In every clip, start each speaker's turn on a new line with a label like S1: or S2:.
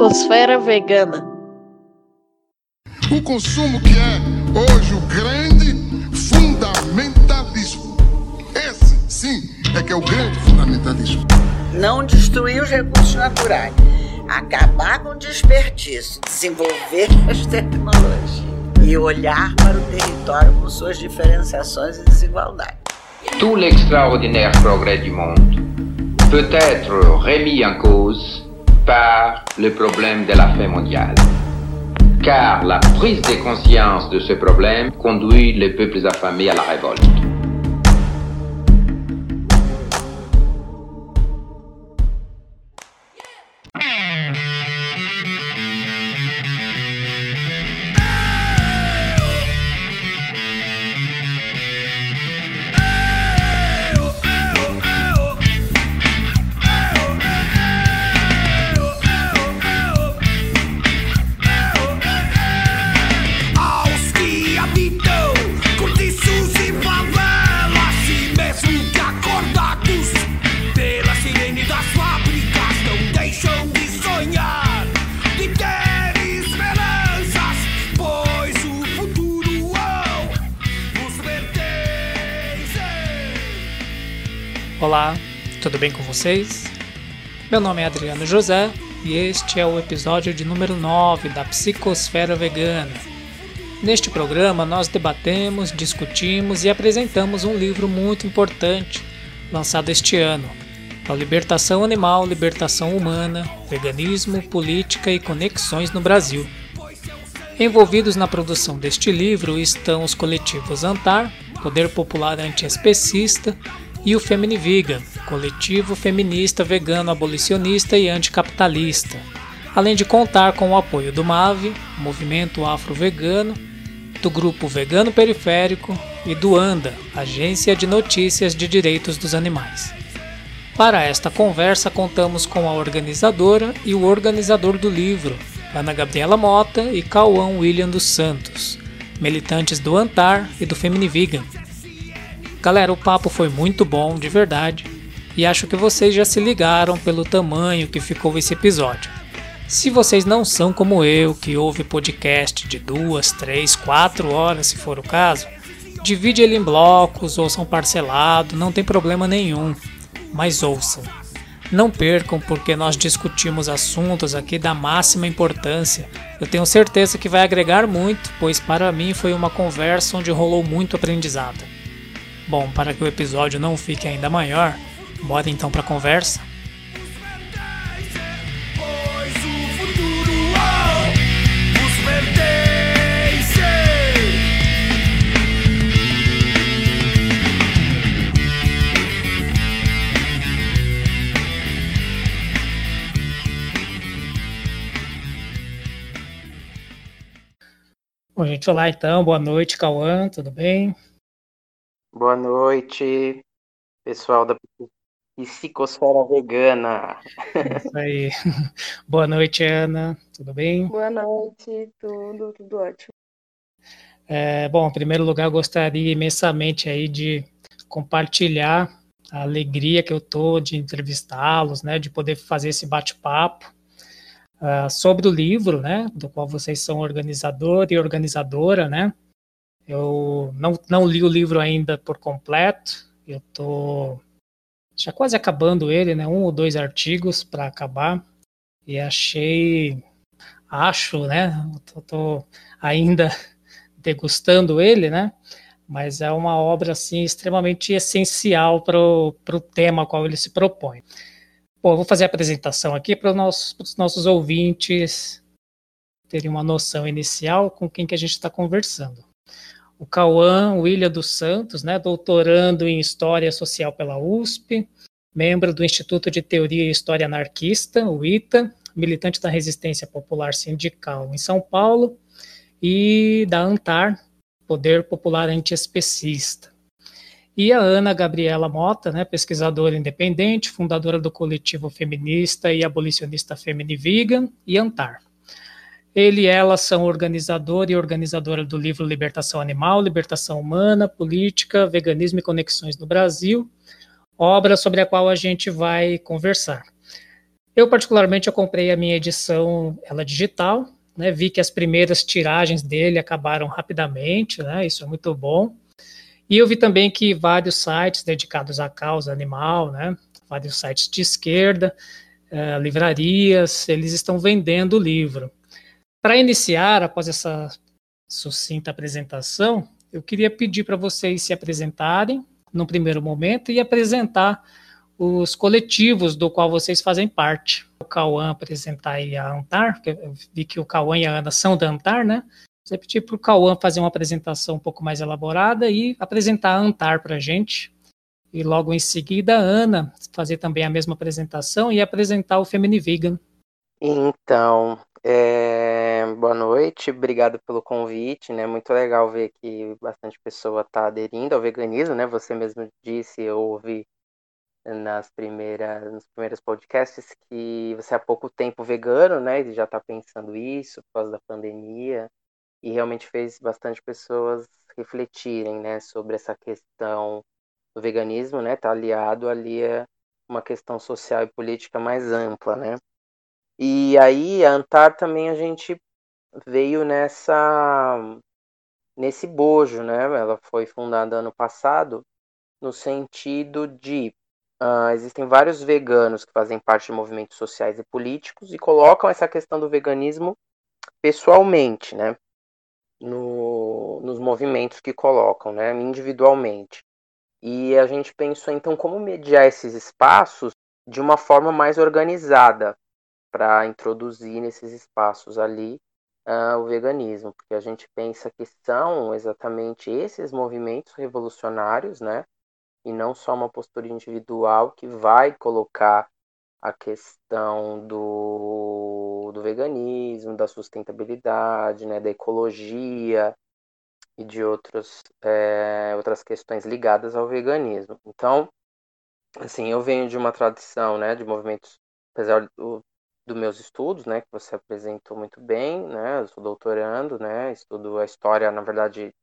S1: Psicosfera Vegana.
S2: O consumo que é hoje o grande fundamentalismo. Esse, sim, é que é o grande fundamentalismo.
S3: Não destruir os recursos naturais, acabar com o desperdício, desenvolver as tecnologias e olhar para o território com suas diferenciações e desigualdades.
S4: Tout l'extraordinaire progrès du monde peut être remis en cause par le problème de la faim mondiale. Car la prise de conscience de ce problème conduit les peuples affamés à la révolte.
S5: Vocês? Meu nome é Adriano José e este é o episódio de número 9 da Psicosfera Vegana. Neste programa, nós debatemos, discutimos e apresentamos um livro muito importante lançado este ano: A Libertação Animal, Libertação Humana, Veganismo, Política e Conexões no Brasil. Envolvidos na produção deste livro estão os coletivos Antar, Poder Popular Antiespecista, e o Feminivigan, coletivo feminista vegano abolicionista e anticapitalista, além de contar com o apoio do MAVE, Movimento Afro-Vegano, do Grupo Vegano Periférico e do ANDA, Agência de Notícias de Direitos dos Animais. Para esta conversa, contamos com a organizadora e o organizador do livro, Ana Gabriela Mota e Cauã William dos Santos, militantes do Antar e do Feminivigan. Galera, o papo foi muito bom, de verdade, e acho que vocês já se ligaram pelo tamanho que ficou esse episódio. Se vocês não são como eu, que ouve podcast de duas, três, quatro horas, se for o caso, divide ele em blocos, ouçam parcelado, não tem problema nenhum, mas ouçam. Não percam, porque nós discutimos assuntos aqui da máxima importância. Eu tenho certeza que vai agregar muito, pois para mim foi uma conversa onde rolou muito aprendizado. Bom, para que o episódio não fique ainda maior, bora então para a conversa. Bom, gente, olá então, boa noite, Cauã, tudo bem?
S6: Boa noite, pessoal da Psicosfera Vegana.
S5: É Isso aí. Boa noite, Ana, tudo bem?
S1: Boa noite, tudo, tudo ótimo.
S5: É, bom, em primeiro lugar, eu gostaria imensamente aí de compartilhar a alegria que eu tô de entrevistá-los, né, de poder fazer esse bate-papo ah, sobre o livro, né, do qual vocês são organizador e organizadora, né. Eu não, não li o livro ainda por completo, eu tô já quase acabando ele, né, um ou dois artigos para acabar, e achei, acho, né, tô, tô ainda degustando ele, né, mas é uma obra assim extremamente essencial para o tema ao qual ele se propõe. Bom, vou fazer a apresentação aqui para os nossos, nossos ouvintes terem uma noção inicial com quem que a gente está conversando. O Cauã William dos Santos, né, doutorando em História Social pela USP, membro do Instituto de Teoria e História Anarquista, o ITA, militante da Resistência Popular Sindical em São Paulo e da ANTAR, Poder Popular Antiespecista. E a Ana Gabriela Mota, né, pesquisadora independente, fundadora do coletivo feminista e abolicionista Feminivigan e Antar. Ele e ela são organizador e organizadora do livro Libertação Animal, Libertação Humana, Política, Veganismo e Conexões no Brasil, obra sobre a qual a gente vai conversar. Eu, particularmente, eu comprei a minha edição, ela digital, né? Vi que as primeiras tiragens dele acabaram rapidamente, né? Isso é muito bom. E eu vi também que vários sites dedicados à causa animal, né? Vários sites de esquerda, eh, livrarias, eles estão vendendo o livro. Para iniciar, após essa sucinta apresentação, eu queria pedir para vocês se apresentarem no primeiro momento e apresentar os coletivos do qual vocês fazem parte. O Cauã apresentar aí a Antar, eu vi que o Cauã e a Ana são da Antar, né? Você pedir para o Cauã fazer uma apresentação um pouco mais elaborada e apresentar a Antar para a gente. E logo em seguida, a Ana fazer também a mesma apresentação e apresentar o Femini Vegan.
S6: Então, é, boa noite, obrigado pelo convite, né? Muito legal ver que bastante pessoa está aderindo ao veganismo, né? Você mesmo disse, eu ouvi nas primeiras, nos primeiros podcasts que você há pouco tempo vegano, né? E já está pensando isso por causa da pandemia. E realmente fez bastante pessoas refletirem, né? Sobre essa questão do veganismo, né? Tá aliado ali a uma questão social e política mais ampla, né? E aí a Antar também a gente veio nessa nesse bojo, né? Ela foi fundada ano passado no sentido de Uh, existem vários veganos que fazem parte de movimentos sociais e políticos e colocam essa questão do veganismo pessoalmente, né? No, nos movimentos que colocam, né? Individualmente. E a gente pensou então como mediar esses espaços de uma forma mais organizada para introduzir nesses espaços ali uh, o veganismo, porque a gente pensa que são exatamente esses movimentos revolucionários, né? e não só uma postura individual que vai colocar a questão do, do veganismo, da sustentabilidade, né, da ecologia e de outros, é, outras questões ligadas ao veganismo. Então, assim, eu venho de uma tradição, né, de movimentos, apesar do, dos meus estudos, né, que você apresentou muito bem, né, eu sou doutorando, né, estudo a história, na verdade,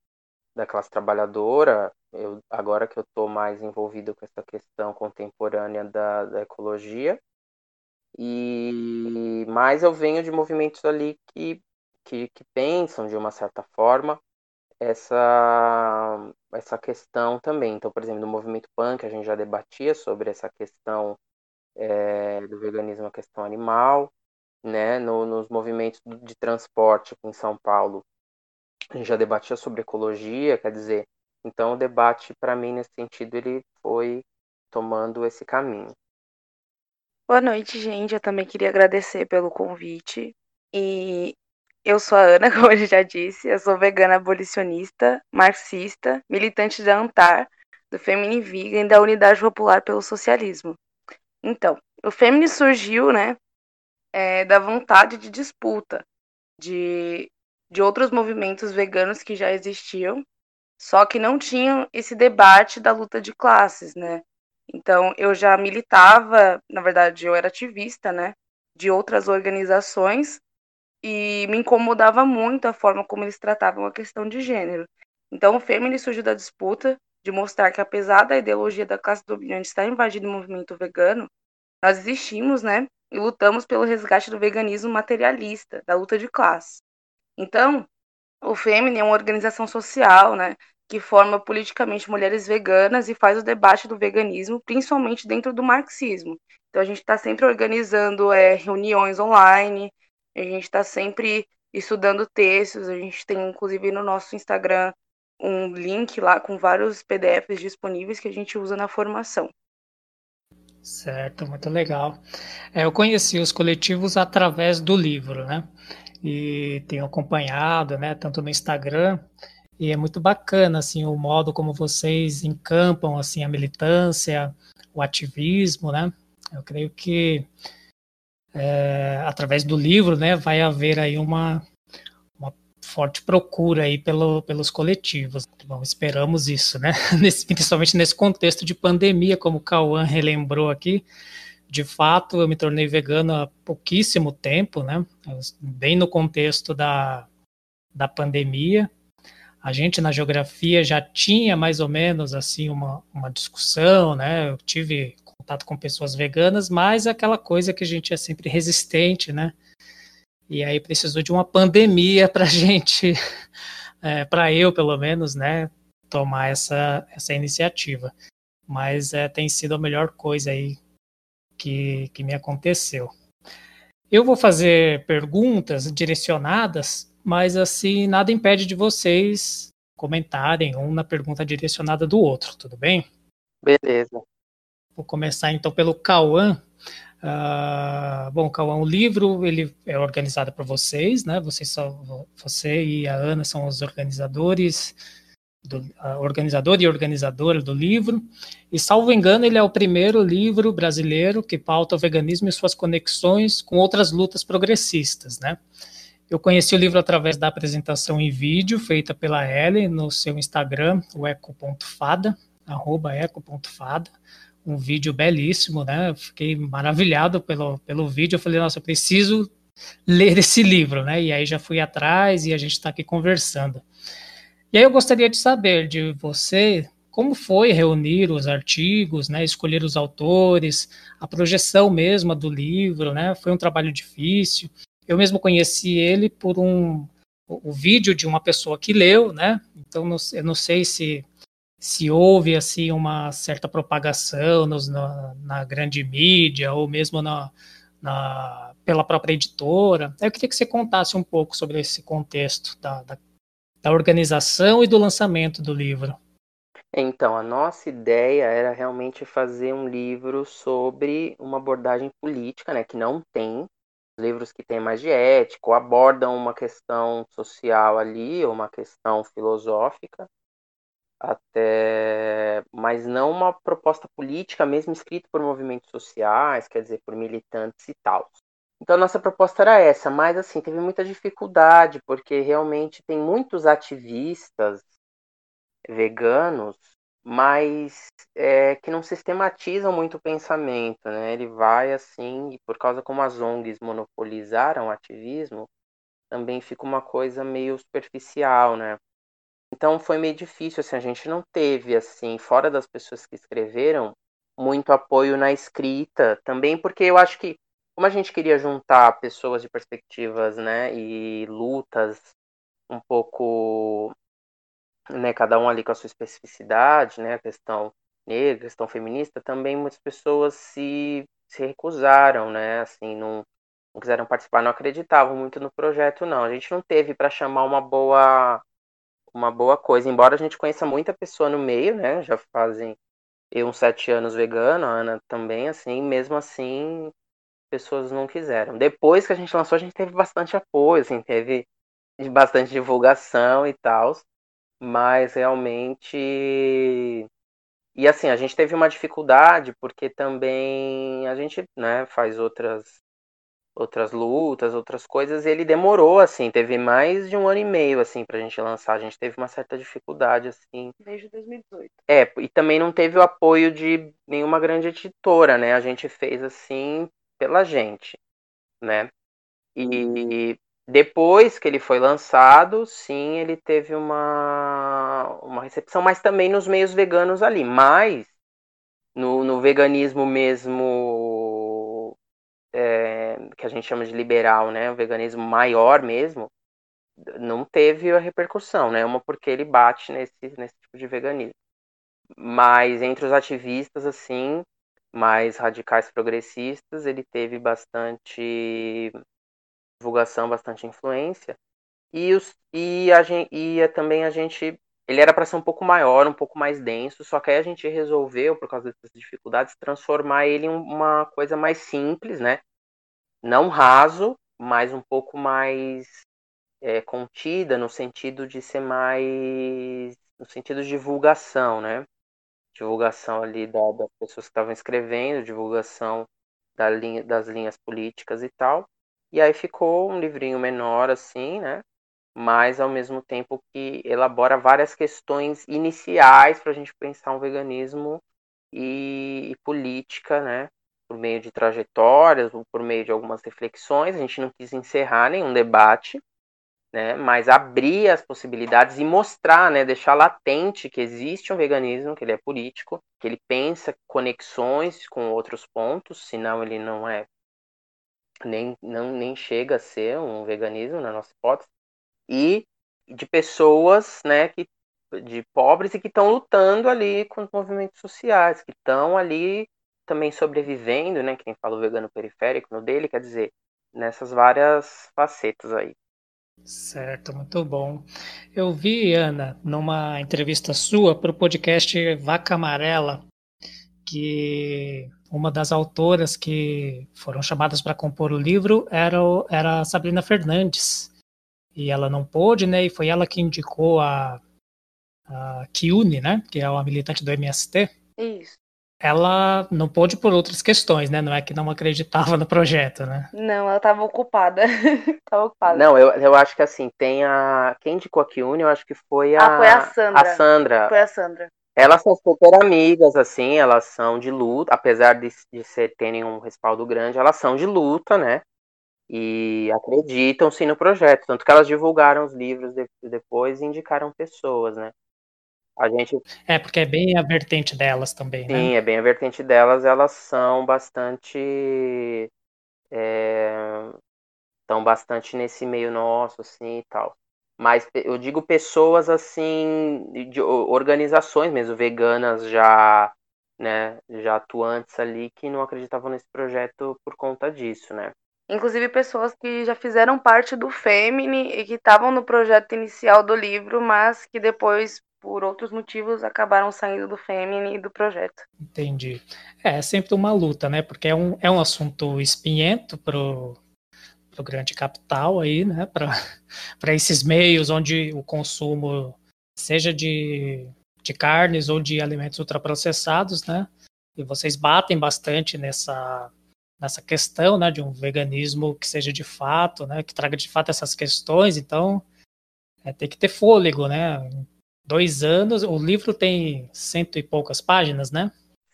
S6: da classe trabalhadora, eu, agora que eu estou mais envolvido com essa questão contemporânea da, da ecologia, e mais eu venho de movimentos ali que, que, que pensam de uma certa forma essa, essa questão também. Então, por exemplo, no movimento punk a gente já debatia sobre essa questão é, do veganismo, a questão animal, né? No, nos movimentos de transporte aqui em São Paulo, a gente já debatia sobre ecologia, quer dizer, então o debate para mim nesse sentido ele foi tomando esse caminho.
S1: Boa noite, gente. Eu também queria agradecer pelo convite. E eu sou a Ana, como eu já disse, eu sou vegana abolicionista, marxista, militante da ANTAR, do Femini Vegan e da Unidade Popular pelo Socialismo. Então, o Femini surgiu, né, é, da vontade de disputa, de de outros movimentos veganos que já existiam, só que não tinham esse debate da luta de classes, né? Então, eu já militava, na verdade, eu era ativista, né, de outras organizações e me incomodava muito a forma como eles tratavam a questão de gênero. Então, o Femini surgiu da disputa de mostrar que, apesar da ideologia da classe dominante estar invadindo o movimento vegano, nós existimos, né, e lutamos pelo resgate do veganismo materialista, da luta de classe. Então, o Femini é uma organização social, né, que forma politicamente mulheres veganas e faz o debate do veganismo, principalmente dentro do marxismo. Então, a gente está sempre organizando é, reuniões online, a gente está sempre estudando textos, a gente tem, inclusive, no nosso Instagram um link lá com vários PDFs disponíveis que a gente usa na formação.
S5: Certo, muito legal. É, eu conheci os coletivos através do livro, né? e tenho acompanhado, né, tanto no Instagram, e é muito bacana assim o modo como vocês encampam assim a militância, o ativismo, né? Eu creio que é, através do livro, né, vai haver aí uma, uma forte procura aí pelo, pelos coletivos. Bom, esperamos isso, né? Nesse, principalmente nesse contexto de pandemia, como o Cauã relembrou aqui, de fato, eu me tornei vegano há pouquíssimo tempo, né? Bem no contexto da, da pandemia. A gente na geografia já tinha mais ou menos assim uma, uma discussão, né? Eu tive contato com pessoas veganas, mas aquela coisa que a gente é sempre resistente, né? E aí precisou de uma pandemia para gente, é, para eu pelo menos, né, tomar essa, essa iniciativa. Mas é, tem sido a melhor coisa aí que, que me aconteceu. Eu vou fazer perguntas direcionadas, mas assim, nada impede de vocês comentarem um na pergunta direcionada do outro, tudo bem?
S6: Beleza.
S5: Vou começar então pelo Cauã. Uh, bom, Cauã, o livro ele é organizado por vocês, né? Vocês são, você e a Ana são os organizadores, do, organizador e organizadora do livro. E salvo engano, ele é o primeiro livro brasileiro que pauta o veganismo e suas conexões com outras lutas progressistas, né? Eu conheci o livro através da apresentação em vídeo feita pela Ellen no seu Instagram, o eco.fada, arroba eco.fada um vídeo belíssimo, né? Fiquei maravilhado pelo, pelo vídeo. Eu falei, nossa, eu preciso ler esse livro, né? E aí já fui atrás e a gente está aqui conversando. E aí eu gostaria de saber de você como foi reunir os artigos, né? Escolher os autores, a projeção mesma do livro, né? Foi um trabalho difícil. Eu mesmo conheci ele por um o, vídeo de uma pessoa que leu, né? Então eu não sei se se houve assim uma certa propagação nos, na, na, grande mídia ou mesmo na, na, pela própria editora. Eu queria que você contasse um pouco sobre esse contexto da, da, da organização e do lançamento do livro.
S6: Então, a nossa ideia era realmente fazer um livro sobre uma abordagem política, né, que não tem livros que têm mais de ético, abordam uma questão social ali, ou uma questão filosófica, até mas não uma proposta política mesmo escrita por movimentos sociais, quer dizer, por militantes e tal. Então a nossa proposta era essa, mas assim, teve muita dificuldade, porque realmente tem muitos ativistas veganos, mas é, que não sistematizam muito o pensamento, né? Ele vai assim, e por causa como as ONGs monopolizaram o ativismo, também fica uma coisa meio superficial, né? Então foi meio difícil, assim, a gente não teve, assim, fora das pessoas que escreveram, muito apoio na escrita, também porque eu acho que, como a gente queria juntar pessoas de perspectivas, né, e lutas um pouco, né, cada um ali com a sua especificidade, né, a questão negra, a questão feminista, também muitas pessoas se, se recusaram, né, assim, não, não quiseram participar, não acreditavam muito no projeto, não. A gente não teve para chamar uma boa uma boa coisa. Embora a gente conheça muita pessoa no meio, né? Já fazem eu uns sete anos vegano, a Ana também, assim, mesmo assim, pessoas não quiseram. Depois que a gente lançou, a gente teve bastante apoio, assim, teve bastante divulgação e tal, mas realmente. E assim, a gente teve uma dificuldade porque também a gente, né, faz outras outras lutas, outras coisas, e ele demorou, assim, teve mais de um ano e meio, assim, pra gente lançar. A gente teve uma certa dificuldade, assim.
S1: Desde 2018.
S6: É, e também não teve o apoio de nenhuma grande editora, né? A gente fez, assim, pela gente, né? E depois que ele foi lançado, sim, ele teve uma, uma recepção, mas também nos meios veganos ali. Mas no, no veganismo mesmo que a gente chama de liberal, né, o veganismo maior mesmo, não teve a repercussão, né? Uma porque ele bate nesse, nesse tipo de veganismo. Mas entre os ativistas, assim, mais radicais progressistas, ele teve bastante divulgação, bastante influência. E, os, e, a gente, e também a gente. Ele era para ser um pouco maior, um pouco mais denso, só que aí a gente resolveu, por causa dessas dificuldades, transformar ele em uma coisa mais simples, né? Não raso, mas um pouco mais é, contida no sentido de ser mais no sentido de divulgação, né? Divulgação ali da, das pessoas que estavam escrevendo, divulgação da linha, das linhas políticas e tal. E aí ficou um livrinho menor assim, né? Mas ao mesmo tempo que elabora várias questões iniciais para a gente pensar um veganismo e, e política, né? Por meio de trajetórias ou por meio de algumas reflexões. A gente não quis encerrar nenhum debate, né? Mas abrir as possibilidades e mostrar, né? Deixar latente que existe um veganismo, que ele é político, que ele pensa conexões com outros pontos, senão ele não é nem, não, nem chega a ser um veganismo na nossa hipótese, e de pessoas, né, que, de pobres e que estão lutando ali com os movimentos sociais, que estão ali também sobrevivendo, né, quem fala o vegano periférico no dele, quer dizer, nessas várias facetas aí.
S5: Certo, muito bom. Eu vi, Ana, numa entrevista sua para o podcast Vaca Amarela, que uma das autoras que foram chamadas para compor o livro era, era a Sabrina Fernandes. E ela não pôde, né? E foi ela que indicou a, a Kiune, né? Que é uma militante do MST.
S1: Isso.
S5: Ela não pôde por outras questões, né? Não é que não acreditava no projeto, né?
S1: Não, ela estava ocupada. tava ocupada.
S6: Não, eu, eu acho que assim, tem a. Quem indicou a Kiune, eu acho que foi a.
S1: Ah, foi a Sandra.
S6: A Sandra.
S1: Foi a Sandra.
S6: Elas são super amigas, assim, elas são de luta, apesar de, de ser, terem um respaldo grande, elas são de luta, né? E acreditam sim no projeto. Tanto que elas divulgaram os livros de, depois e indicaram pessoas, né? A gente.
S5: É, porque é bem a vertente delas também,
S6: Sim,
S5: né?
S6: é bem a vertente delas, elas são bastante. É, estão bastante nesse meio nosso, assim e tal. Mas eu digo pessoas assim, de organizações mesmo, veganas já, né, já atuantes ali, que não acreditavam nesse projeto por conta disso, né?
S1: Inclusive pessoas que já fizeram parte do Femini e que estavam no projeto inicial do livro, mas que depois, por outros motivos, acabaram saindo do Femini e do projeto.
S5: Entendi. É, é sempre uma luta, né? Porque é um, é um assunto espinhento pro, pro grande capital aí, né? Para esses meios onde o consumo seja de, de carnes ou de alimentos ultraprocessados, né? E vocês batem bastante nessa nessa questão, né, de um veganismo que seja de fato, né, que traga de fato essas questões. Então, é, tem que ter fôlego, né? Dois anos, o livro tem cento e poucas páginas, né?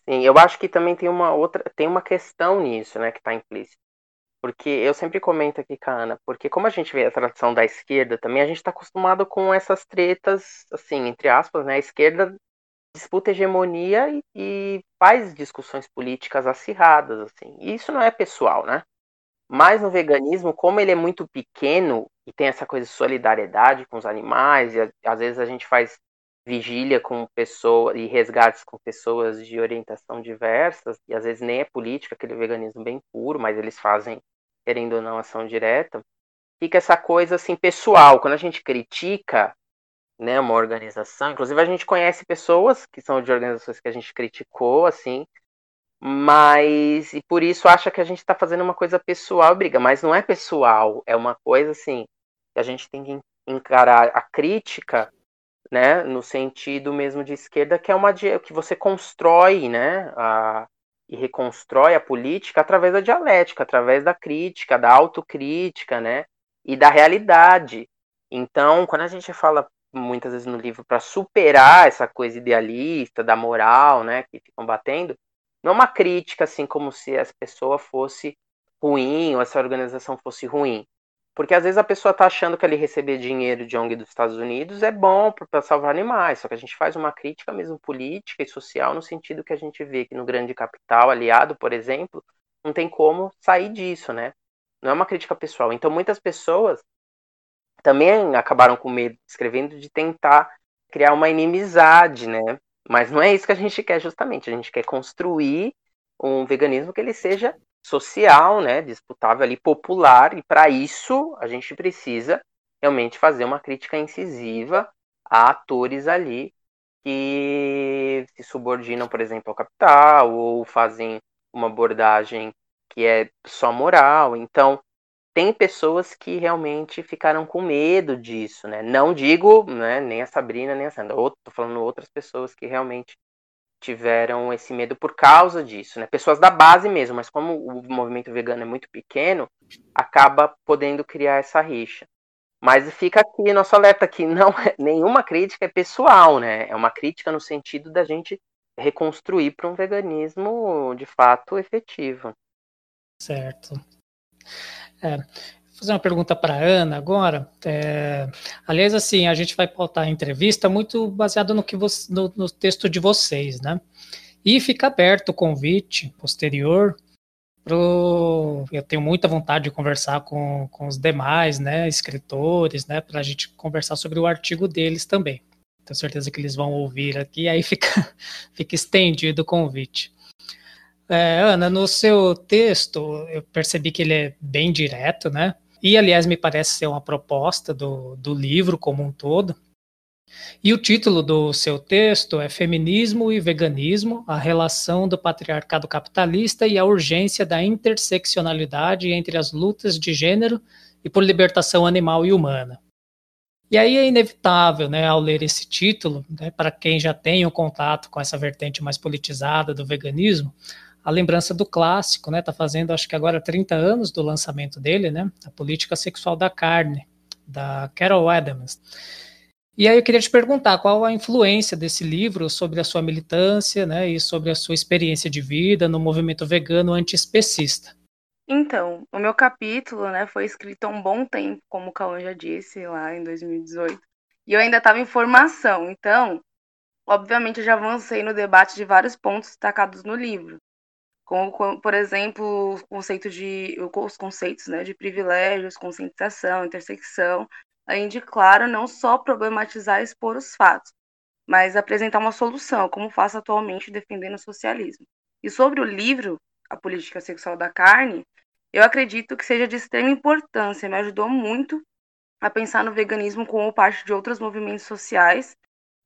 S6: Sim, eu acho que também tem uma outra, tem uma questão nisso, né, que está implícita. Porque eu sempre comento aqui com a Ana, porque como a gente vê a tradição da esquerda também, a gente está acostumado com essas tretas, assim, entre aspas, né? A esquerda disputa hegemonia e, e faz discussões políticas acirradas, assim. E isso não é pessoal, né? Mas no veganismo, como ele é muito pequeno e tem essa coisa de solidariedade com os animais, e às vezes a gente faz vigília com pessoas e resgates com pessoas de orientação diversas, e às vezes nem é política, aquele veganismo bem puro, mas eles fazem, querendo ou não, ação direta. Fica essa coisa assim pessoal. Quando a gente critica, né, uma organização. Inclusive a gente conhece pessoas que são de organizações que a gente criticou, assim, mas e por isso acha que a gente está fazendo uma coisa pessoal, briga, mas não é pessoal, é uma coisa assim que a gente tem que encarar a crítica, né, no sentido mesmo de esquerda, que é uma que você constrói, né, a, e reconstrói a política através da dialética, através da crítica, da autocrítica, né, e da realidade. Então, quando a gente fala muitas vezes no livro para superar essa coisa idealista da moral, né, que ficam batendo, não é uma crítica assim como se essa pessoa fosse ruim ou essa organização fosse ruim. Porque às vezes a pessoa está achando que ali receber dinheiro de ONG dos Estados Unidos é bom para salvar animais, só que a gente faz uma crítica mesmo política e social no sentido que a gente vê que no grande capital aliado, por exemplo, não tem como sair disso, né? Não é uma crítica pessoal. Então muitas pessoas também acabaram com medo, escrevendo, de tentar criar uma inimizade, né? Mas não é isso que a gente quer justamente. A gente quer construir um veganismo que ele seja social, né, disputável ali, popular, e para isso a gente precisa realmente fazer uma crítica incisiva a atores ali que se subordinam, por exemplo, ao capital ou fazem uma abordagem que é só moral. Então, tem pessoas que realmente ficaram com medo disso, né? Não digo, né, nem a Sabrina, nem a Sandra. Estou falando outras pessoas que realmente tiveram esse medo por causa disso, né? Pessoas da base mesmo, mas como o movimento vegano é muito pequeno, acaba podendo criar essa rixa. Mas fica aqui nosso alerta que não é, nenhuma crítica é pessoal, né? É uma crítica no sentido da gente reconstruir para um veganismo de fato efetivo.
S5: Certo. É, fazer uma pergunta para Ana agora. É, aliás, assim, a gente vai pautar a entrevista muito baseado no que você, no, no texto de vocês, né? E fica aberto o convite posterior pro, eu tenho muita vontade de conversar com, com os demais, né, escritores, né, para a gente conversar sobre o artigo deles também. Tenho certeza que eles vão ouvir aqui, aí fica, fica estendido o convite. É, Ana, no seu texto, eu percebi que ele é bem direto, né? E, aliás, me parece ser uma proposta do, do livro como um todo. E o título do seu texto é Feminismo e Veganismo: a relação do patriarcado capitalista e a urgência da interseccionalidade entre as lutas de gênero e por libertação animal e humana. E aí é inevitável, né, ao ler esse título, né, para quem já tem um contato com essa vertente mais politizada do veganismo, a lembrança do clássico, né, tá fazendo acho que agora 30 anos do lançamento dele, né, a política sexual da carne, da Carol Adams. E aí eu queria te perguntar qual a influência desse livro sobre a sua militância, né, e sobre a sua experiência de vida no movimento vegano antiespecista.
S1: Então, o meu capítulo, né, foi escrito há um bom tempo, como o Cauã já disse, lá em 2018. E eu ainda estava em formação, então, obviamente, eu já avancei no debate de vários pontos destacados no livro. Como, por exemplo, o conceito de, os conceitos né, de privilégios, conscientização, intersecção, além de, claro, não só problematizar e expor os fatos, mas apresentar uma solução, como faço atualmente defendendo o socialismo. E sobre o livro, A Política Sexual da Carne, eu acredito que seja de extrema importância, me ajudou muito a pensar no veganismo como parte de outros movimentos sociais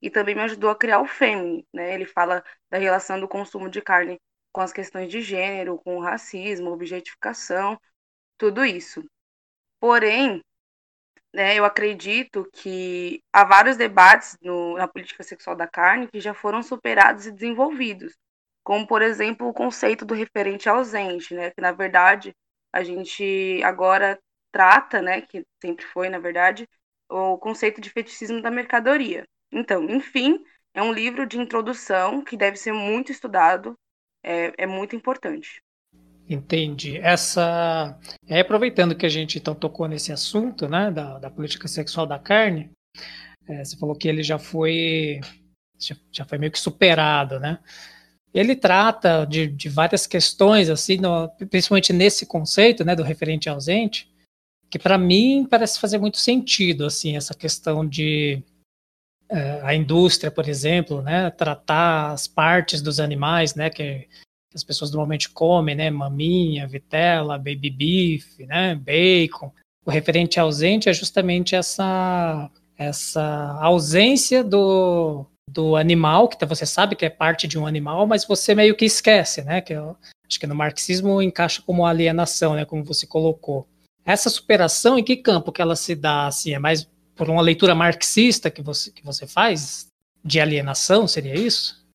S1: e também me ajudou a criar o Fêmini, né? Ele fala da relação do consumo de carne com as questões de gênero, com racismo, objetificação, tudo isso. Porém, né, eu acredito que há vários debates no, na política sexual da carne que já foram superados e desenvolvidos, como, por exemplo, o conceito do referente ausente, né, que, na verdade, a gente agora trata, né, que sempre foi, na verdade, o conceito de feticismo da mercadoria. Então, enfim, é um livro de introdução que deve ser muito estudado, é, é muito importante.
S5: Entendi. Essa. É, aproveitando que a gente então tocou nesse assunto, né, da, da política sexual da carne, é, você falou que ele já foi. Já, já foi meio que superado, né? Ele trata de, de várias questões, assim, no, principalmente nesse conceito, né, do referente ausente, que para mim parece fazer muito sentido, assim, essa questão de a indústria, por exemplo, né, tratar as partes dos animais, né, que as pessoas normalmente comem, né, maminha, vitela, baby beef, né, bacon. O referente ausente é justamente essa essa ausência do, do animal, que você sabe que é parte de um animal, mas você meio que esquece, né, que eu, acho que no marxismo encaixa como alienação, né, como você colocou. Essa superação, em que campo que ela se dá, assim, é mais por uma leitura marxista que você, que você faz de alienação, seria isso?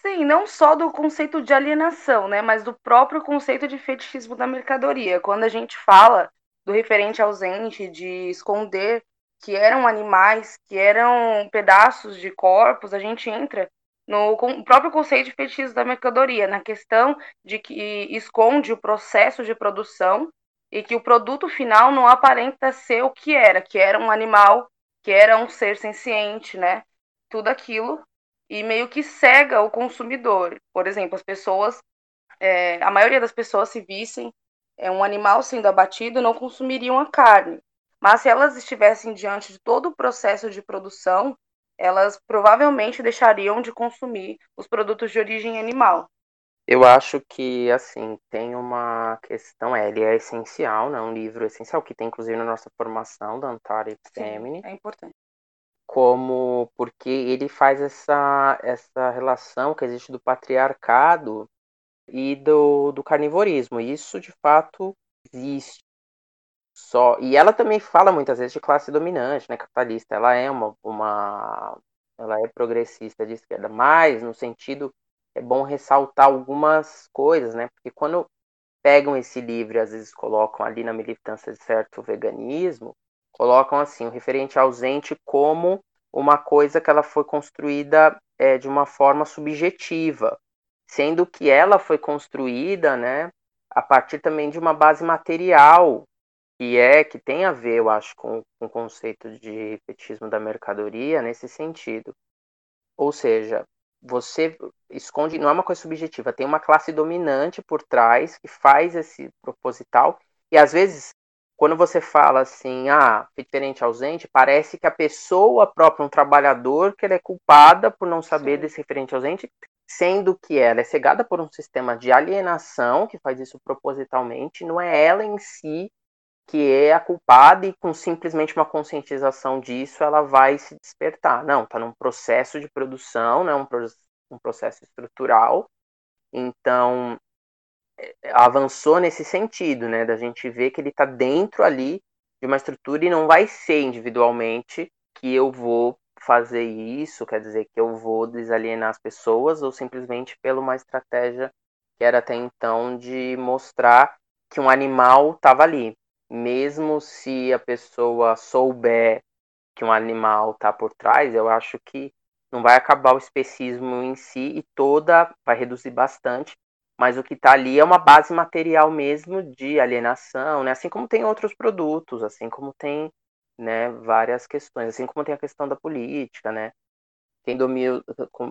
S1: Sim, não só do conceito de alienação, né, mas do próprio conceito de fetichismo da mercadoria. Quando a gente fala do referente ausente, de esconder que eram animais, que eram pedaços de corpos, a gente entra no próprio conceito de fetichismo da mercadoria, na questão de que esconde o processo de produção e que o produto final não aparenta ser o que era, que era um animal, que era um ser senciente, né? Tudo aquilo e meio que cega o consumidor. Por exemplo, as pessoas, é, a maioria das pessoas se vissem é, um animal sendo abatido não consumiriam a carne. Mas se elas estivessem diante de todo o processo de produção, elas provavelmente deixariam de consumir os produtos de origem animal.
S6: Eu acho que, assim, tem uma questão, é, ele é essencial, né? Um livro essencial, que tem inclusive na nossa formação da Antara Femini.
S1: É importante.
S6: Como, porque ele faz essa, essa relação que existe do patriarcado e do, do carnivorismo. Isso, de fato, existe. Só, e ela também fala muitas vezes de classe dominante, né, capitalista. Ela é uma, uma ela é progressista de esquerda, mas no sentido é bom ressaltar algumas coisas, né? Porque quando pegam esse livro e às vezes colocam ali na militância de certo veganismo, colocam assim, o referente ausente como uma coisa que ela foi construída é, de uma forma subjetiva, sendo que ela foi construída, né, a partir também de uma base material que é que tem a ver, eu acho, com, com o conceito de fetichismo da mercadoria nesse sentido. Ou seja, você esconde, não é uma coisa subjetiva, tem uma classe dominante por trás que faz esse proposital, e às vezes, quando você fala assim, ah, diferente ausente, parece que a pessoa própria, um trabalhador, que ele é culpada por não saber Sim. desse referente ausente, sendo que ela é cegada por um sistema de alienação que faz isso propositalmente, não é ela em si que é a culpada e com simplesmente uma conscientização disso ela vai se despertar. Não, está num processo de produção, né, um, um processo estrutural. Então, é, avançou nesse sentido, né, da gente ver que ele está dentro ali de uma estrutura e não vai ser individualmente que eu vou fazer isso, quer dizer que eu vou desalienar as pessoas ou simplesmente pela uma estratégia que era até então de mostrar que um animal estava ali mesmo se a pessoa souber que um animal está por trás, eu acho que não vai acabar o especismo em si e toda vai reduzir bastante, mas o que está ali é uma base material mesmo de alienação, né? Assim como tem outros produtos, assim como tem né, várias questões, assim como tem a questão da política, né? Quem domina,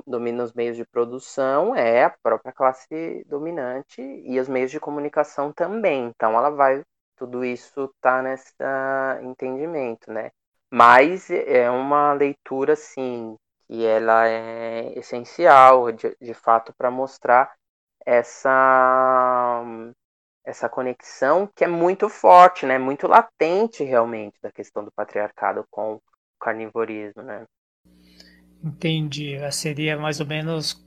S6: domina os meios de produção é a própria classe dominante e os meios de comunicação também. Então ela vai tudo isso está nesse entendimento, né? Mas é uma leitura, assim, que ela é essencial, de, de fato, para mostrar essa essa conexão que é muito forte, né? Muito latente, realmente, da questão do patriarcado com o carnivorismo, né?
S5: Entendi. Seria mais ou menos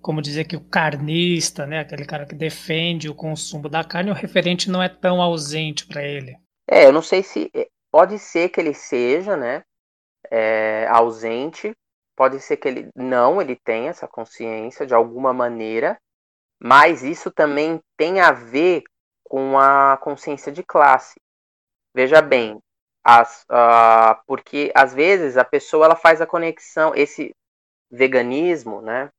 S5: como dizer que o carnista, né, aquele cara que defende o consumo da carne, o referente não é tão ausente para ele.
S6: É, eu não sei se é, pode ser que ele seja, né, é, ausente, pode ser que ele não, ele tenha essa consciência de alguma maneira, mas isso também tem a ver com a consciência de classe. Veja bem, as, uh, porque às vezes a pessoa ela faz a conexão, esse veganismo, né,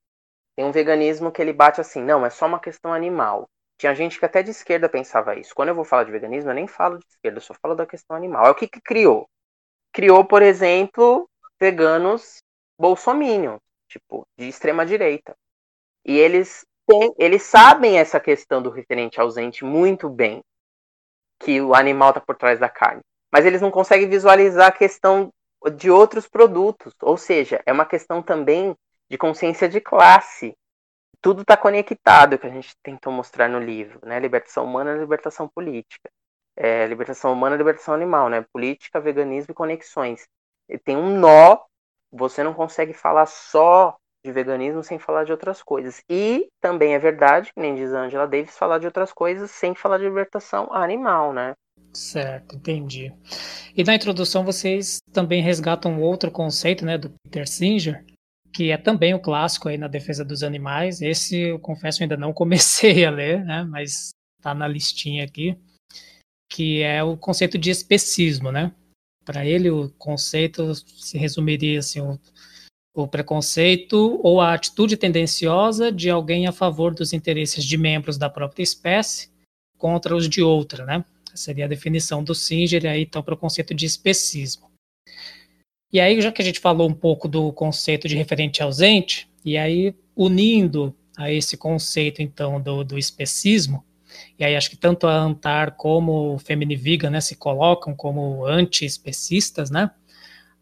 S6: tem um veganismo que ele bate assim, não, é só uma questão animal. Tinha gente que até de esquerda pensava isso. Quando eu vou falar de veganismo, eu nem falo de esquerda, eu só falo da questão animal. É o que, que criou? Criou, por exemplo, veganos bolsominion, tipo, de extrema direita. E eles têm, eles sabem essa questão do referente ausente muito bem, que o animal está por trás da carne. Mas eles não conseguem visualizar a questão de outros produtos. Ou seja, é uma questão também de consciência de classe. Tudo está conectado, que a gente tentou mostrar no livro, né? Libertação humana libertação política. É, libertação humana libertação animal, né? Política, veganismo e conexões. E tem um nó, você não consegue falar só de veganismo sem falar de outras coisas. E também é verdade, que nem diz Angela Davis, falar de outras coisas sem falar de libertação animal, né?
S5: Certo, entendi. E na introdução vocês também resgatam outro conceito, né, do Peter Singer, que é também o um clássico aí na defesa dos animais. Esse, eu confesso, ainda não comecei a ler, né, mas está na listinha aqui, que é o conceito de especismo, né? Para ele, o conceito se resumiria assim, o, o preconceito ou a atitude tendenciosa de alguém a favor dos interesses de membros da própria espécie contra os de outra, né? Essa seria a definição do Singer aí, então, para o conceito de especismo. E aí, já que a gente falou um pouco do conceito de referente ausente, e aí unindo a esse conceito, então, do, do especismo, e aí acho que tanto a Antar como o Feminiviga, né, se colocam como anti-especistas, né?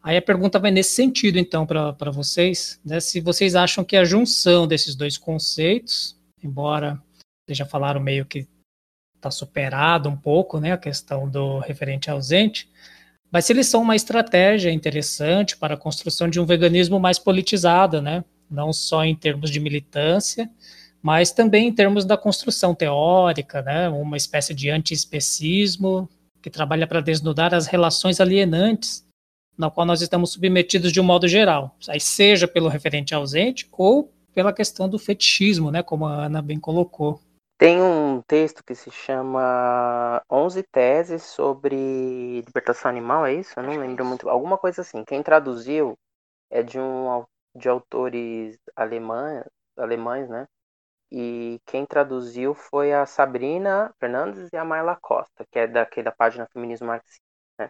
S5: Aí a pergunta vai nesse sentido, então, para vocês, né, se vocês acham que a junção desses dois conceitos, embora vocês já falaram meio que está superado um pouco, né, a questão do referente ausente, mas se eles são uma estratégia interessante para a construção de um veganismo mais politizado, né? não só em termos de militância, mas também em termos da construção teórica, né? uma espécie de anti-especismo que trabalha para desnudar as relações alienantes na qual nós estamos submetidos de um modo geral, seja pelo referente ausente ou pela questão do fetichismo, né, como a Ana bem colocou.
S6: Tem um texto que se chama 11 teses sobre libertação animal, é isso? Eu não lembro muito. Alguma coisa assim. Quem traduziu é de um de autores alemães, alemães, né? e quem traduziu foi a Sabrina Fernandes e a Mayla Costa, que é daqui da página Feminismo Marxista. Né?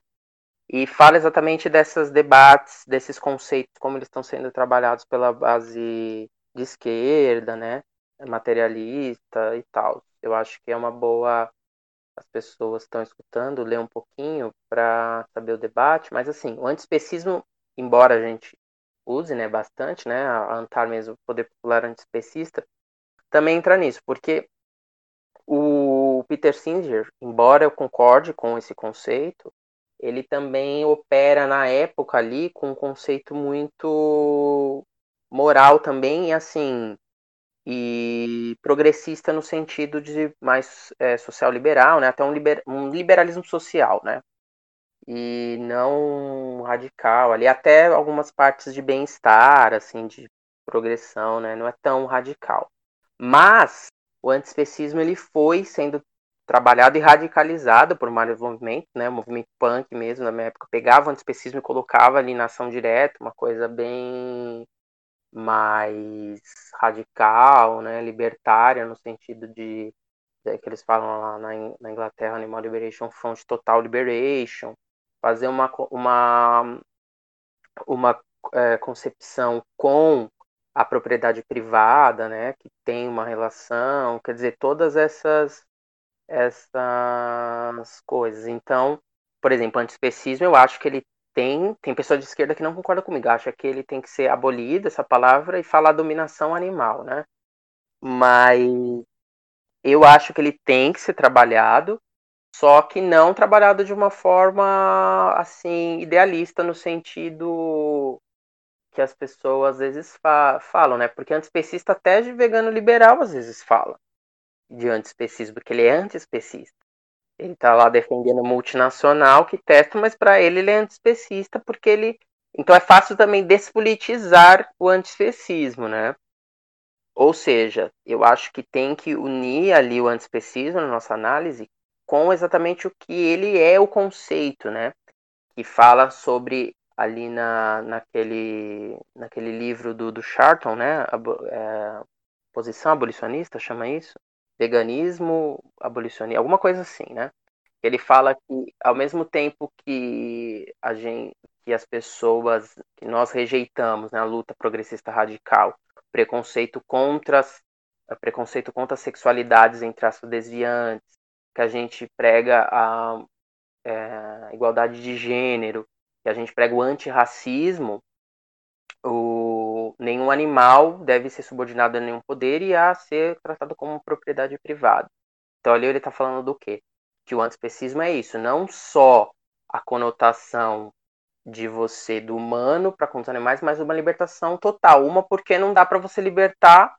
S6: E fala exatamente desses debates, desses conceitos, como eles estão sendo trabalhados pela base de esquerda, né? Materialista e tal. Eu acho que é uma boa as pessoas estão escutando ler um pouquinho para saber o debate, mas assim, o antiespecismo, embora a gente use, né, bastante, né, a ANTAR mesmo, o Poder Popular Antiespecista, também entra nisso, porque o Peter Singer, embora eu concorde com esse conceito, ele também opera na época ali com um conceito muito moral também, e assim, e progressista no sentido de mais é, social liberal, né? Até um, liber, um liberalismo social, né? E não radical. Ali até algumas partes de bem-estar, assim, de progressão, né? Não é tão radical. Mas o antiespecismo ele foi sendo trabalhado e radicalizado por vários movimentos, né? O movimento punk mesmo, na minha época, pegava o antiespecismo e colocava ali na ação direta, uma coisa bem mais radical, né, libertária, no sentido de, de que eles falam lá na, na, Inglaterra, Animal Liberation Front, Total Liberation, fazer uma, uma, uma é, concepção com a propriedade privada, né, que tem uma relação, quer dizer, todas essas essas coisas. Então, por exemplo, antiespecismo, eu acho que ele tem, tem pessoa de esquerda que não concorda comigo, acha que ele tem que ser abolido, essa palavra, e falar dominação animal, né? Mas eu acho que ele tem que ser trabalhado, só que não trabalhado de uma forma, assim, idealista, no sentido que as pessoas às vezes fa falam, né? Porque antiespecista até de vegano liberal às vezes fala de antiespecismo, porque ele é antiespecista. Ele está lá defendendo multinacional que testa, mas para ele ele é antiespecista porque ele. Então é fácil também despolitizar o antiespecismo, né? Ou seja, eu acho que tem que unir ali o antiespecismo na nossa análise com exatamente o que ele é o conceito, né? Que fala sobre ali na, naquele, naquele livro do, do Charton, né? A, é, posição abolicionista, chama isso? Veganismo abolicionista, alguma coisa assim, né? Ele fala que ao mesmo tempo que a gente, que as pessoas, que nós rejeitamos né, a luta progressista radical, preconceito contra preconceito contra as sexualidades entre as desviantes, que a gente prega a é, igualdade de gênero, que a gente prega o antirracismo, o, nenhum animal deve ser subordinado a nenhum poder e a ser tratado como propriedade privada. Então ali ele está falando do quê? Que o antiespecismo é isso, não só a conotação de você do humano para com os animais, mas uma libertação total. Uma porque não dá para você libertar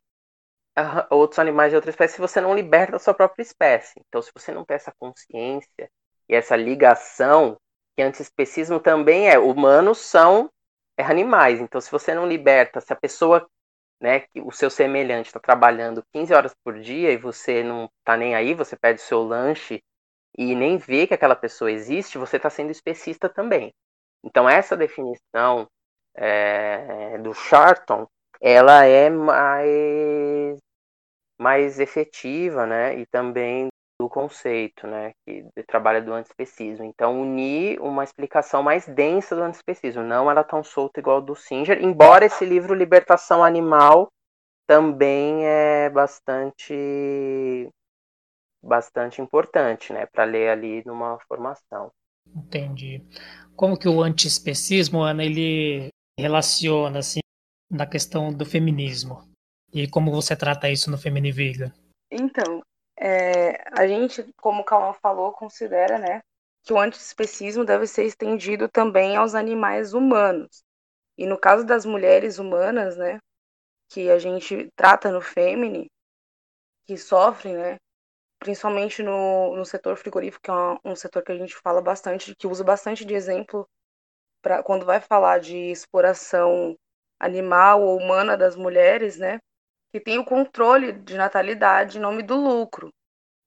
S6: outros animais de outra espécie se você não liberta a sua própria espécie. Então se você não tem essa consciência e essa ligação, que antiespecismo também é, humanos são é animais. Então, se você não liberta, se a pessoa, né, o seu semelhante está trabalhando 15 horas por dia e você não está nem aí, você pede o seu lanche e nem vê que aquela pessoa existe, você está sendo especista também. Então, essa definição é, do Charton, ela é mais, mais efetiva, né, e também do conceito, né, que trabalha do antiespecismo. Então, unir uma explicação mais densa do antiespecismo, não ela tão solta igual do Singer, embora esse livro Libertação Animal também é bastante bastante importante, né, para ler ali numa formação.
S5: Entendi. Como que o antiespecismo, Ana, ele relaciona assim na questão do feminismo? E como você trata isso no Feminiviga?
S1: Então, é, a gente, como o Calma falou, considera né, que o antiespecismo deve ser estendido também aos animais humanos. E no caso das mulheres humanas, né, que a gente trata no Femini, que sofrem, né, principalmente no, no setor frigorífico, que é um, um setor que a gente fala bastante, que usa bastante de exemplo para quando vai falar de exploração animal ou humana das mulheres, né? Que tem o controle de natalidade em nome do lucro.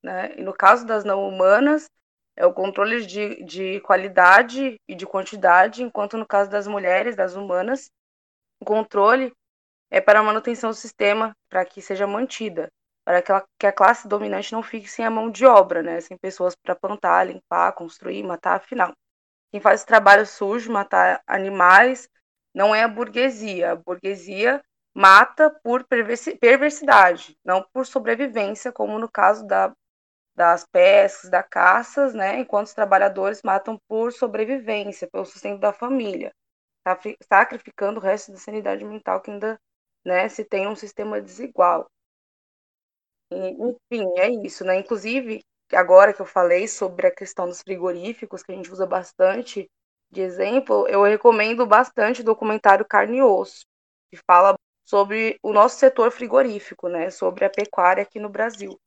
S1: Né? E no caso das não humanas, é o controle de, de qualidade e de quantidade, enquanto no caso das mulheres, das humanas, o controle é para a manutenção do sistema, para que seja mantida. para que, que a classe dominante não fique sem a mão de obra, né? Sem pessoas para plantar, limpar, construir, matar, afinal. Quem faz trabalho sujo, matar animais, não é a burguesia. A burguesia mata por perversidade, não por sobrevivência, como no caso da, das pescas, da caças, né? Enquanto os trabalhadores matam por sobrevivência, pelo sustento da família, sacrificando o resto da sanidade mental que ainda né, se tem um sistema desigual. Enfim, é isso, né? Inclusive, agora que eu falei sobre a questão dos frigoríficos, que a gente usa bastante de exemplo, eu recomendo bastante o documentário Carne e Osso, que fala sobre o nosso setor frigorífico, né? Sobre a pecuária aqui no Brasil.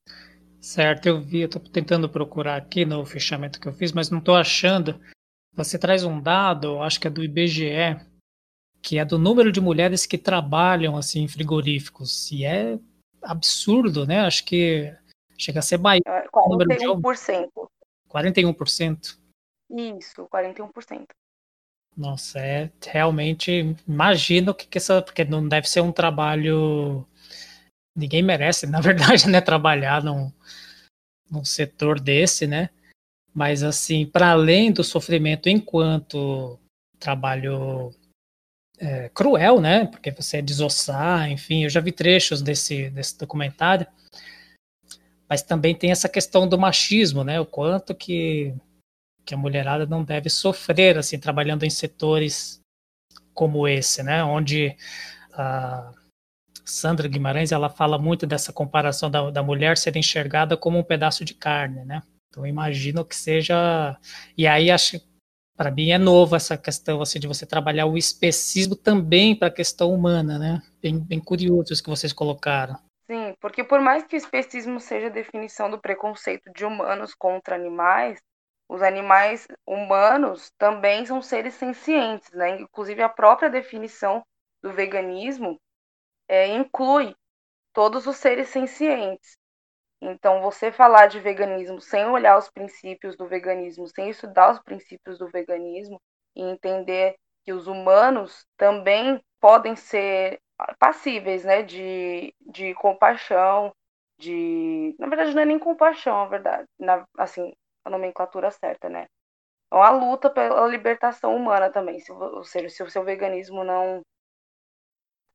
S5: Certo, eu vi, eu tô tentando procurar aqui no fechamento que eu fiz, mas não estou achando. Você traz um dado, acho que é do IBGE, que é do número de mulheres que trabalham assim em frigoríficos. E é absurdo, né? Acho que chega a ser maior.
S1: 41%.
S5: 41%.
S1: Isso, 41%.
S5: Nossa, é realmente. Imagino que, que essa. Porque não deve ser um trabalho. Ninguém merece, na verdade, né? Trabalhar num, num setor desse, né? Mas, assim, para além do sofrimento enquanto trabalho é, cruel, né? Porque você é desossar, enfim, eu já vi trechos desse, desse documentário. Mas também tem essa questão do machismo, né? O quanto que, que a mulherada não deve sofrer, assim, trabalhando em setores como esse, né? Onde a Sandra Guimarães, ela fala muito dessa comparação da, da mulher ser enxergada como um pedaço de carne, né? Então imagino que seja... E aí acho para mim é novo essa questão assim de você trabalhar o especismo também para a questão humana, né? Bem, bem curioso isso que vocês colocaram.
S1: Sim, porque por mais que o especismo seja a definição do preconceito de humanos contra animais, os animais humanos também são seres sencientes, né? Inclusive a própria definição do veganismo é, inclui todos os seres sencientes. Então, você falar de veganismo sem olhar os princípios do veganismo, sem estudar os princípios do veganismo e entender que os humanos também podem ser passíveis, né, de, de compaixão, de, na verdade não é nem compaixão, a verdade, na, assim, a nomenclatura certa, né? É uma luta pela libertação humana também, se, ou seja, se o seu veganismo não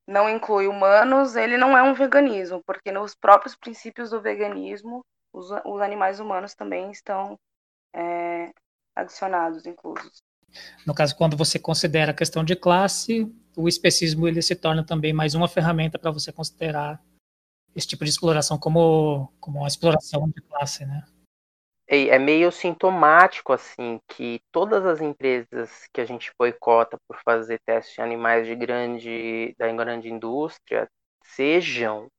S1: não inclui humanos, ele não é um veganismo, porque nos próprios princípios do veganismo, os, os animais humanos também estão é, adicionados, inclusos.
S5: No caso, quando você considera a questão de classe, o especismo ele se torna também mais uma ferramenta para você considerar esse tipo de exploração como, como uma exploração de classe, né?
S6: É meio sintomático assim que todas as empresas que a gente boicota por fazer testes em animais de grande da grande indústria sejam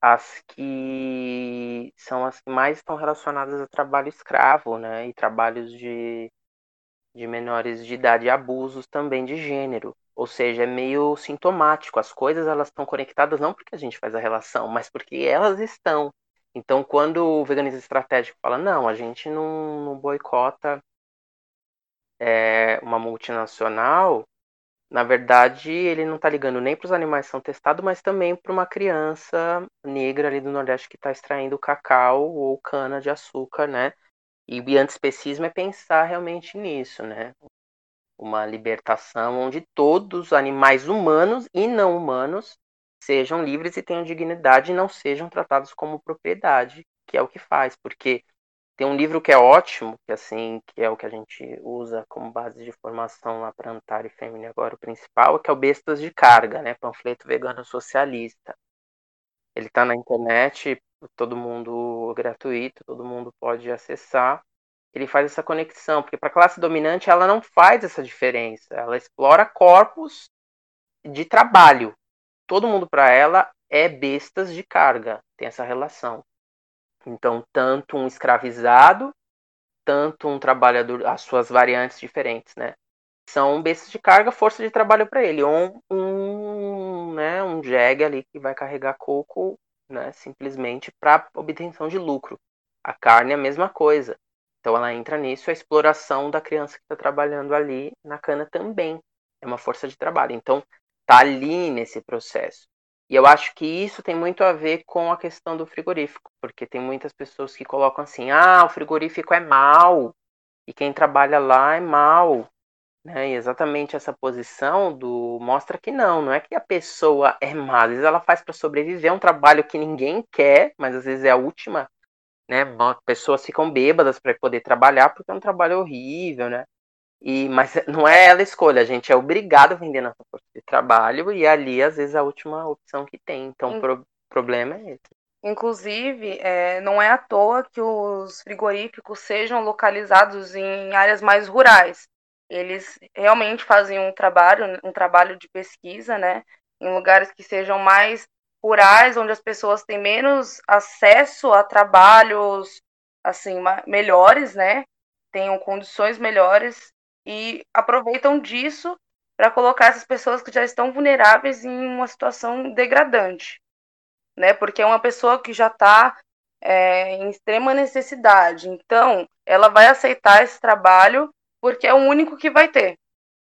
S6: as que são as que mais estão relacionadas a trabalho escravo, né, e trabalhos de, de menores de idade e abusos também de gênero. Ou seja, é meio sintomático. As coisas elas estão conectadas não porque a gente faz a relação, mas porque elas estão. Então, quando o veganismo estratégico fala, não, a gente não, não boicota é, uma multinacional, na verdade, ele não está ligando nem para os animais que são testados, mas também para uma criança negra ali do Nordeste que está extraindo cacau ou cana de açúcar, né? E o antiespecismo é pensar realmente nisso, né? Uma libertação onde todos os animais humanos e não humanos sejam livres e tenham dignidade e não sejam tratados como propriedade, que é o que faz, porque tem um livro que é ótimo, que assim, que é o que a gente usa como base de formação lá para Antar e Femini agora o principal, que é o Bestas de Carga, né, panfleto vegano socialista. Ele está na internet, todo mundo gratuito, todo mundo pode acessar. Ele faz essa conexão, porque para a classe dominante ela não faz essa diferença, ela explora corpos de trabalho, todo mundo para ela é bestas de carga, tem essa relação. Então, tanto um escravizado, tanto um trabalhador, as suas variantes diferentes, né? São bestas de carga, força de trabalho para ele. Ou um, um, né, um jegue ali que vai carregar coco, né, simplesmente para obtenção de lucro. A carne é a mesma coisa. Então ela entra nisso, a exploração da criança que está trabalhando ali na cana também é uma força de trabalho. Então tá ali nesse processo. E eu acho que isso tem muito a ver com a questão do frigorífico, porque tem muitas pessoas que colocam assim: ah, o frigorífico é mal, e quem trabalha lá é mal. Né? E exatamente essa posição do mostra que não, não é que a pessoa é má, às vezes ela faz para sobreviver, é um trabalho que ninguém quer, mas às vezes é a última, né? Pessoas ficam bêbadas para poder trabalhar porque é um trabalho horrível, né? E, mas não é ela a escolha, a gente é obrigado a vender nossa trabalho e ali, às vezes, é a última opção que tem. Então, o pro, problema é esse.
S1: Inclusive, é, não é à toa que os frigoríficos sejam localizados em áreas mais rurais. Eles realmente fazem um trabalho, um trabalho de pesquisa, né, em lugares que sejam mais rurais, onde as pessoas têm menos acesso a trabalhos assim melhores, né, tenham condições melhores e aproveitam disso para colocar essas pessoas que já estão vulneráveis em uma situação degradante, né? Porque é uma pessoa que já está é, em extrema necessidade, então ela vai aceitar esse trabalho porque é o único que vai ter.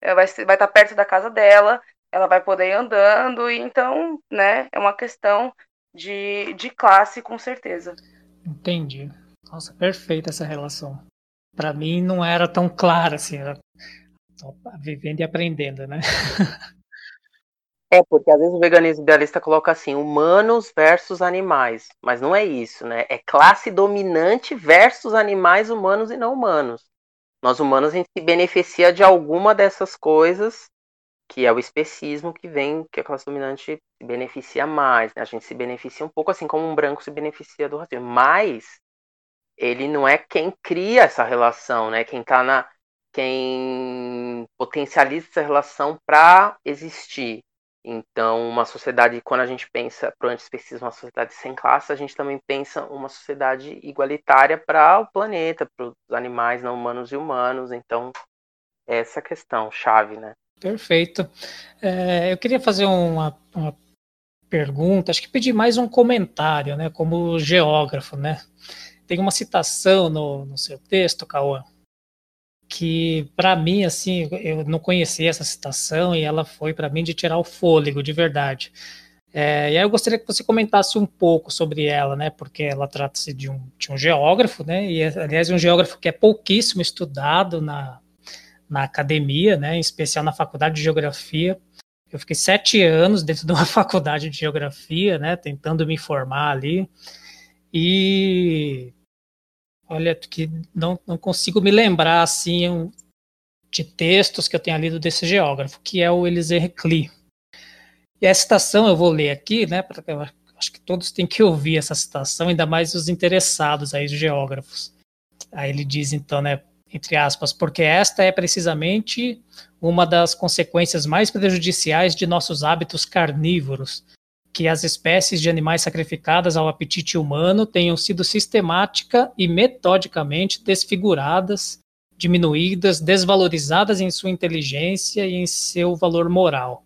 S1: Ela vai, vai estar tá perto da casa dela, ela vai poder ir andando, e então, né, é uma questão de, de classe, com certeza.
S5: Entendi. Nossa, perfeita essa relação para mim não era tão clara assim, era vivendo e aprendendo, né?
S6: É, porque às vezes o veganismo idealista coloca assim, humanos versus animais, mas não é isso, né? É classe dominante versus animais humanos e não humanos. Nós humanos a gente se beneficia de alguma dessas coisas, que é o especismo que vem, que a classe dominante se beneficia mais, né? A gente se beneficia um pouco assim como um branco se beneficia do racismo, mas ele não é quem cria essa relação, né? Quem tá na quem potencializa essa relação para existir. Então, uma sociedade, quando a gente pensa para o antiespecismo, uma sociedade sem classe, a gente também pensa uma sociedade igualitária para o planeta, para os animais não humanos e humanos. Então, essa questão chave, né?
S5: Perfeito. É, eu queria fazer uma, uma pergunta, acho que pedir mais um comentário, né, como geógrafo, né? tem uma citação no, no seu texto, Cauã, que para mim, assim, eu não conhecia essa citação e ela foi para mim de tirar o fôlego, de verdade. É, e aí eu gostaria que você comentasse um pouco sobre ela, né? Porque ela trata-se de um, de um geógrafo, né? E aliás, um geógrafo que é pouquíssimo estudado na, na academia, né? Em especial na faculdade de geografia. Eu fiquei sete anos dentro de uma faculdade de geografia, né? Tentando me formar ali. E Olha, que não, não consigo me lembrar assim de textos que eu tenha lido desse geógrafo, que é o Elisée Reclus. E a citação eu vou ler aqui, né? Eu acho que todos têm que ouvir essa citação, ainda mais os interessados aí, os geógrafos. Aí ele diz então, né? Entre aspas, porque esta é precisamente uma das consequências mais prejudiciais de nossos hábitos carnívoros, que as espécies de animais sacrificadas ao apetite humano tenham sido sistemática e metodicamente desfiguradas, diminuídas, desvalorizadas em sua inteligência e em seu valor moral.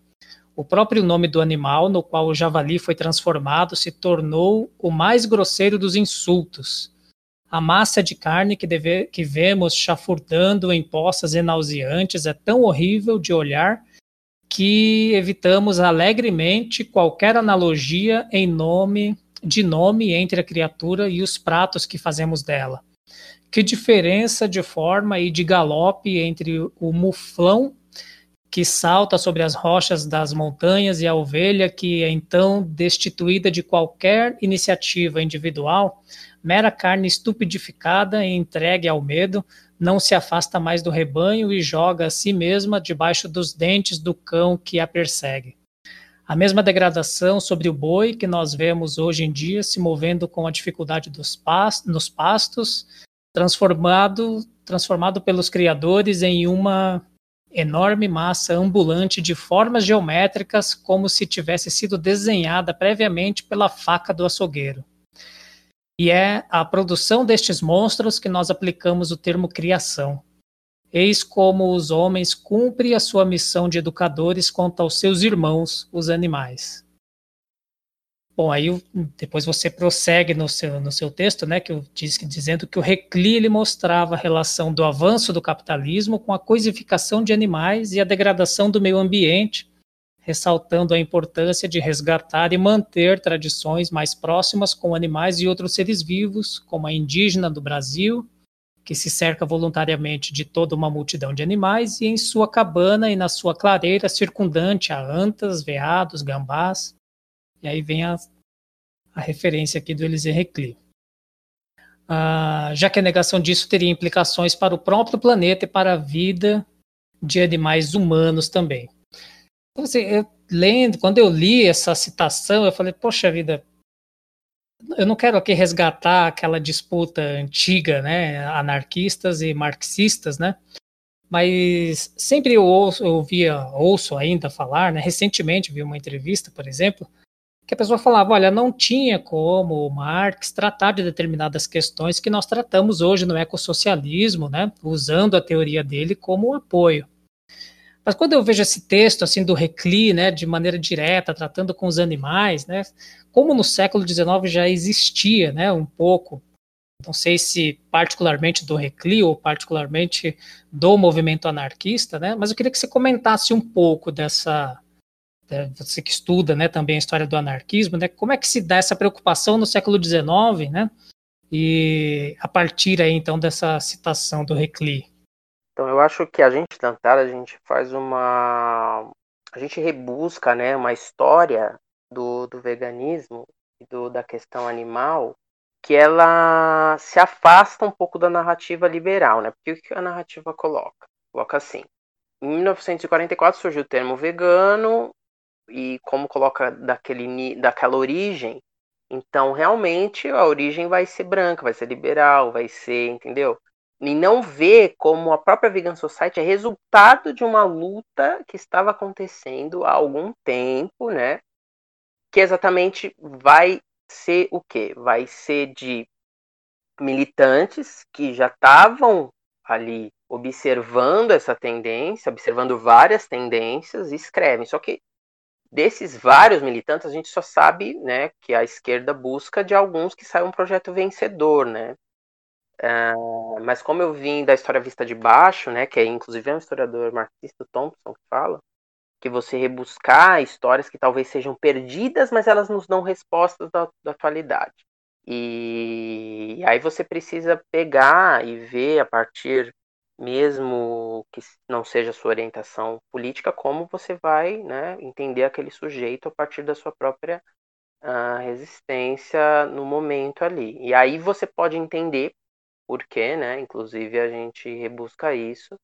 S5: O próprio nome do animal no qual o javali foi transformado se tornou o mais grosseiro dos insultos. A massa de carne que, deve, que vemos chafurdando em poças e nauseantes é tão horrível de olhar que evitamos alegremente qualquer analogia em nome de nome entre a criatura e os pratos que fazemos dela. Que diferença de forma e de galope entre o muflão que salta sobre as rochas das montanhas e a ovelha que é então destituída de qualquer iniciativa individual, mera carne estupidificada e entregue ao medo, não se afasta mais do rebanho e joga a si mesma debaixo dos dentes do cão que a persegue. A mesma degradação sobre o boi que nós vemos hoje em dia se movendo com a dificuldade dos past nos pastos, transformado, transformado pelos criadores em uma enorme massa ambulante de formas geométricas, como se tivesse sido desenhada previamente pela faca do açougueiro. E é a produção destes monstros que nós aplicamos o termo criação. Eis como os homens cumprem a sua missão de educadores quanto aos seus irmãos, os animais. Bom, aí depois você prossegue no seu, no seu texto, né, que diz que dizendo que o Recli ele mostrava a relação do avanço do capitalismo com a coisificação de animais e a degradação do meio ambiente, ressaltando a importância de resgatar e manter tradições mais próximas com animais e outros seres vivos, como a indígena do Brasil, que se cerca voluntariamente de toda uma multidão de animais, e em sua cabana e na sua clareira circundante a antas, veados, gambás. E aí vem a, a referência aqui do Elisée Recli. Ah, já que a negação disso teria implicações para o próprio planeta e para a vida de animais humanos também. Então, assim, eu, lendo, quando eu li essa citação, eu falei, poxa vida, eu não quero aqui resgatar aquela disputa antiga, né, anarquistas e marxistas, né, mas sempre eu, ouço, eu via, ouço ainda falar, né, recentemente vi uma entrevista, por exemplo, que a pessoa falava, olha, não tinha como Marx tratar de determinadas questões que nós tratamos hoje no ecossocialismo, né, usando a teoria dele como apoio. Mas quando eu vejo esse texto assim do Recli, né, de maneira direta, tratando com os animais, né, como no século XIX já existia, né, um pouco, não sei se particularmente do Recli ou particularmente do movimento anarquista, né, mas eu queria que você comentasse um pouco dessa, você que estuda, né, também a história do anarquismo, né, como é que se dá essa preocupação no século XIX, né, e a partir aí então dessa citação do Recli.
S6: Então eu acho que a gente tentar, a gente faz uma. A gente rebusca né, uma história do, do veganismo e do, da questão animal que ela se afasta um pouco da narrativa liberal, né? Porque o que a narrativa coloca? Coloca assim. Em 1944 surgiu o termo vegano e como coloca daquele, daquela origem, então realmente a origem vai ser branca, vai ser liberal, vai ser, entendeu? e não vê como a própria Vegan Society é resultado de uma luta que estava acontecendo há algum tempo, né? Que exatamente vai ser o quê? Vai ser de militantes que já estavam ali observando essa tendência, observando várias tendências e escrevem. Só que desses vários militantes, a gente só sabe né, que a esquerda busca de alguns que saiam um projeto vencedor, né? Uh, mas como eu vim da história vista de baixo, né, que é inclusive é um historiador marxista, Thompson, que fala, que você rebuscar histórias que talvez sejam perdidas, mas elas nos dão respostas da, da atualidade. E, e aí você precisa pegar e ver a partir, mesmo que não seja sua orientação política, como você vai né, entender aquele sujeito a partir da sua própria uh, resistência no momento ali. E aí você pode entender porquê, né? Inclusive a gente rebusca isso.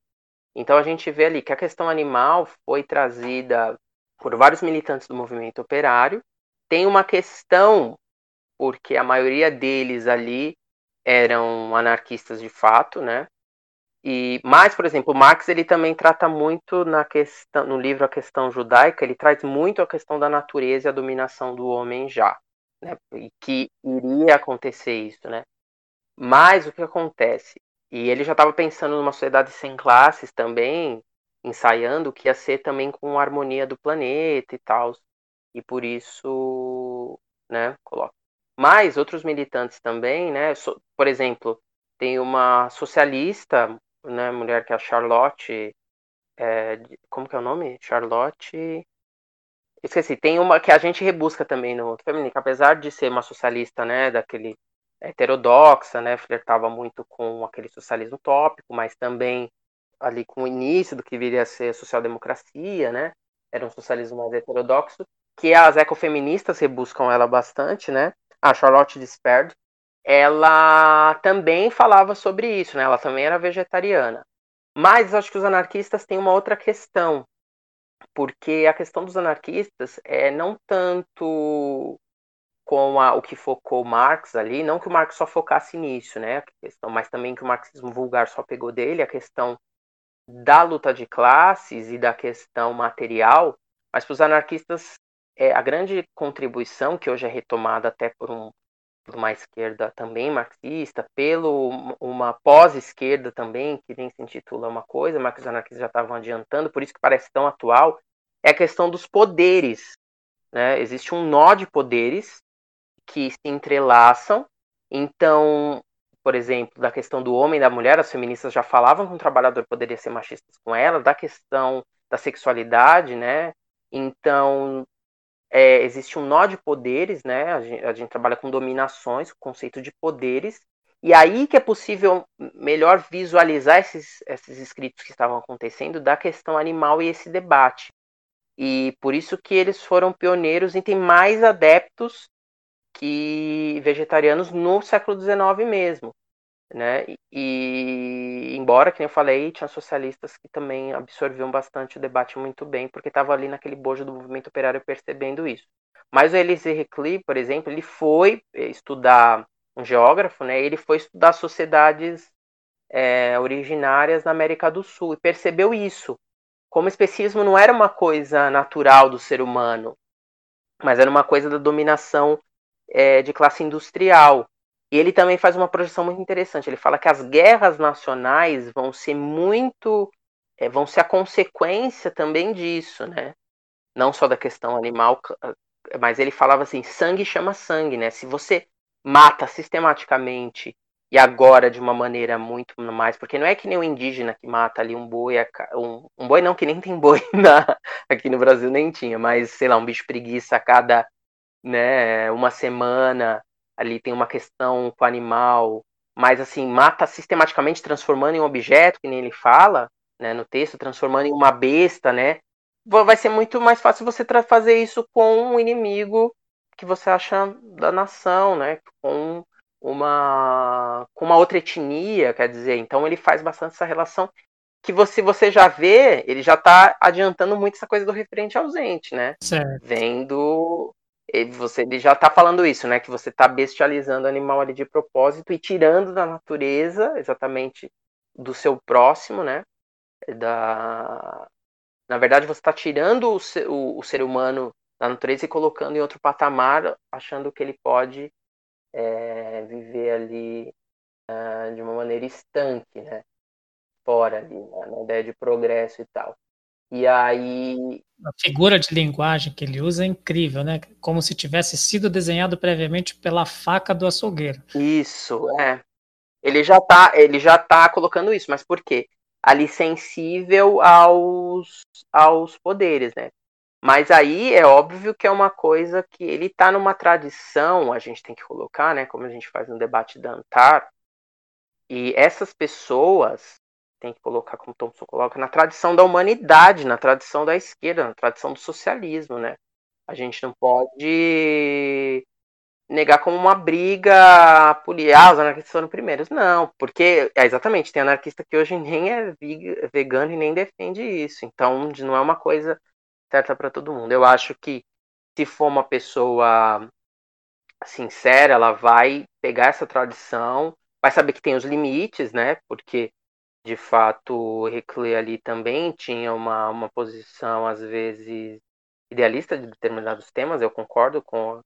S6: Então a gente vê ali que a questão animal foi trazida por vários militantes do movimento operário. Tem uma questão, porque a maioria deles ali eram anarquistas de fato, né? E mais, por exemplo, Marx ele também trata muito na questão, no livro A Questão Judaica, ele traz muito a questão da natureza e a dominação do homem já, né? E que iria acontecer isso, né? Mas o que acontece? E ele já estava pensando numa sociedade sem classes também, ensaiando que ia ser também com a harmonia do planeta e tal. E por isso, né, coloca. Mas outros militantes também, né, so, por exemplo, tem uma socialista, né, mulher que é a Charlotte, é, como que é o nome? Charlotte esqueci, tem uma que a gente rebusca também no feminino, apesar de ser uma socialista, né, daquele heterodoxa, né, flertava muito com aquele socialismo utópico, mas também ali com o início do que viria a ser social-democracia, né, era um socialismo mais heterodoxo, que as ecofeministas rebuscam ela bastante, né, a Charlotte Desperd, ela também falava sobre isso, né, ela também era vegetariana. Mas acho que os anarquistas têm uma outra questão, porque a questão dos anarquistas é não tanto com a, o que focou Marx ali, não que o Marx só focasse nisso, né, questão, mas também que o marxismo vulgar só pegou dele, a questão da luta de classes e da questão material, mas para os anarquistas é, a grande contribuição, que hoje é retomada até por, um, uma esquerda também marxista, pelo uma pós-esquerda também, que nem se intitula uma coisa, mas que os anarquistas já estavam adiantando, por isso que parece tão atual, é a questão dos poderes. Né? Existe um nó de poderes que se entrelaçam. Então, por exemplo, da questão do homem e da mulher, as feministas já falavam que um trabalhador poderia ser machista com ela, da questão da sexualidade, né? Então, é, existe um nó de poderes, né? A gente, a gente trabalha com dominações, o conceito de poderes, e aí que é possível melhor visualizar esses, esses escritos que estavam acontecendo da questão animal e esse debate. E por isso que eles foram pioneiros e tem mais adeptos que vegetarianos no século XIX mesmo. Né? E, embora, como eu falei, tinha socialistas que também absorviam bastante o debate muito bem, porque estavam ali naquele bojo do movimento operário percebendo isso. Mas o Elise Recli, por exemplo, ele foi estudar um geógrafo, né? Ele foi estudar sociedades é, originárias na América do Sul e percebeu isso. Como o especismo não era uma coisa natural do ser humano, mas era uma coisa da dominação é, de classe industrial. E ele também faz uma projeção muito interessante. Ele fala que as guerras nacionais vão ser muito. É, vão ser a consequência também disso, né? Não só da questão animal, mas ele falava assim: sangue chama sangue, né? Se você mata sistematicamente e agora de uma maneira muito mais, porque não é que nem o indígena que mata ali um boi, um, um boi não, que nem tem boi na, aqui no Brasil nem tinha, mas sei lá, um bicho preguiça a cada né, uma semana, ali tem uma questão com o animal, mas assim, mata sistematicamente transformando em um objeto, que nem ele fala, né, no texto, transformando em uma besta, né, vai ser muito mais fácil você fazer isso com um inimigo que você acha da nação, né? Com uma com uma outra etnia, quer dizer, então ele faz bastante essa relação que você você já vê, ele já está adiantando muito essa coisa do referente ausente, né?
S5: Certo.
S6: Vendo ele, você ele já está falando isso, né? Que você está bestializando o animal ali de propósito e tirando da natureza, exatamente do seu próximo, né? Da na verdade, você está tirando o, o, o ser humano da natureza e colocando em outro patamar, achando que ele pode é, viver ali uh, de uma maneira estanque, né? Fora ali, né? na ideia de progresso e tal. E aí.
S5: A figura de linguagem que ele usa é incrível, né? Como se tivesse sido desenhado previamente pela faca do açougueiro.
S6: Isso, é. Ele já tá, ele já tá colocando isso, mas por quê? Ali sensível aos, aos poderes, né? Mas aí é óbvio que é uma coisa que ele está numa tradição, a gente tem que colocar, né? Como a gente faz no debate da Antar. E essas pessoas tem que colocar, como Thompson coloca, na tradição da humanidade, na tradição da esquerda, na tradição do socialismo, né? A gente não pode negar como uma briga política, ah, os anarquistas foram primeiros. Não, porque é exatamente, tem anarquista que hoje nem é vegano e nem defende isso. Então, não é uma coisa certa para todo mundo. Eu acho que se for uma pessoa sincera, ela vai pegar essa tradição, vai saber que tem os limites, né? Porque de fato o Reclé ali também tinha uma, uma posição às vezes idealista de determinados temas, eu concordo com a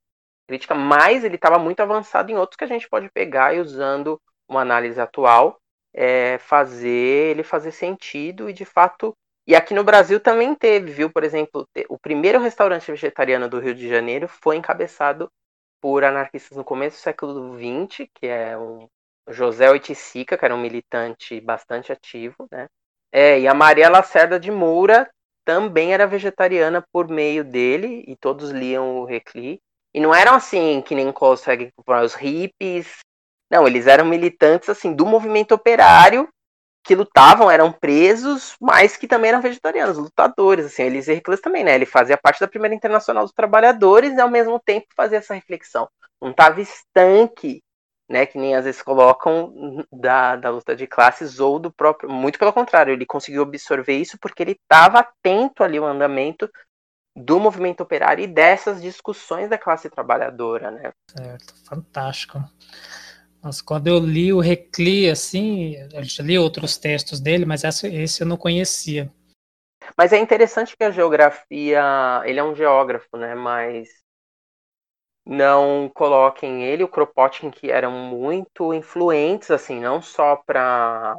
S6: crítica, mas ele estava muito avançado em outros que a gente pode pegar e usando uma análise atual é, fazer ele fazer sentido e de fato e aqui no Brasil também teve, viu? Por exemplo, o primeiro restaurante vegetariano do Rio de Janeiro foi encabeçado por anarquistas no começo do século XX, que é um José Oiticica, que era um militante bastante ativo, né? É, e a Maria Lacerda de Moura também era vegetariana por meio dele, e todos liam o Recli. E não eram assim, que nem conseguem os hippies. Não, eles eram militantes assim do movimento operário que lutavam eram presos, mas que também eram vegetarianos, lutadores, assim, eles Hercules também, né? Ele fazia parte da primeira internacional dos trabalhadores e ao mesmo tempo fazia essa reflexão. Não estava estanque, né? Que nem às vezes colocam da, da luta de classes ou do próprio. Muito pelo contrário, ele conseguiu absorver isso porque ele estava atento ali ao andamento do movimento operário e dessas discussões da classe trabalhadora, né?
S5: Certo, fantástico. Nossa, quando eu li o Recli, assim, eu já li outros textos dele, mas esse, esse eu não conhecia.
S6: Mas é interessante que a geografia, ele é um geógrafo, né, mas não coloquem ele o Kropotkin que eram muito influentes, assim, não só para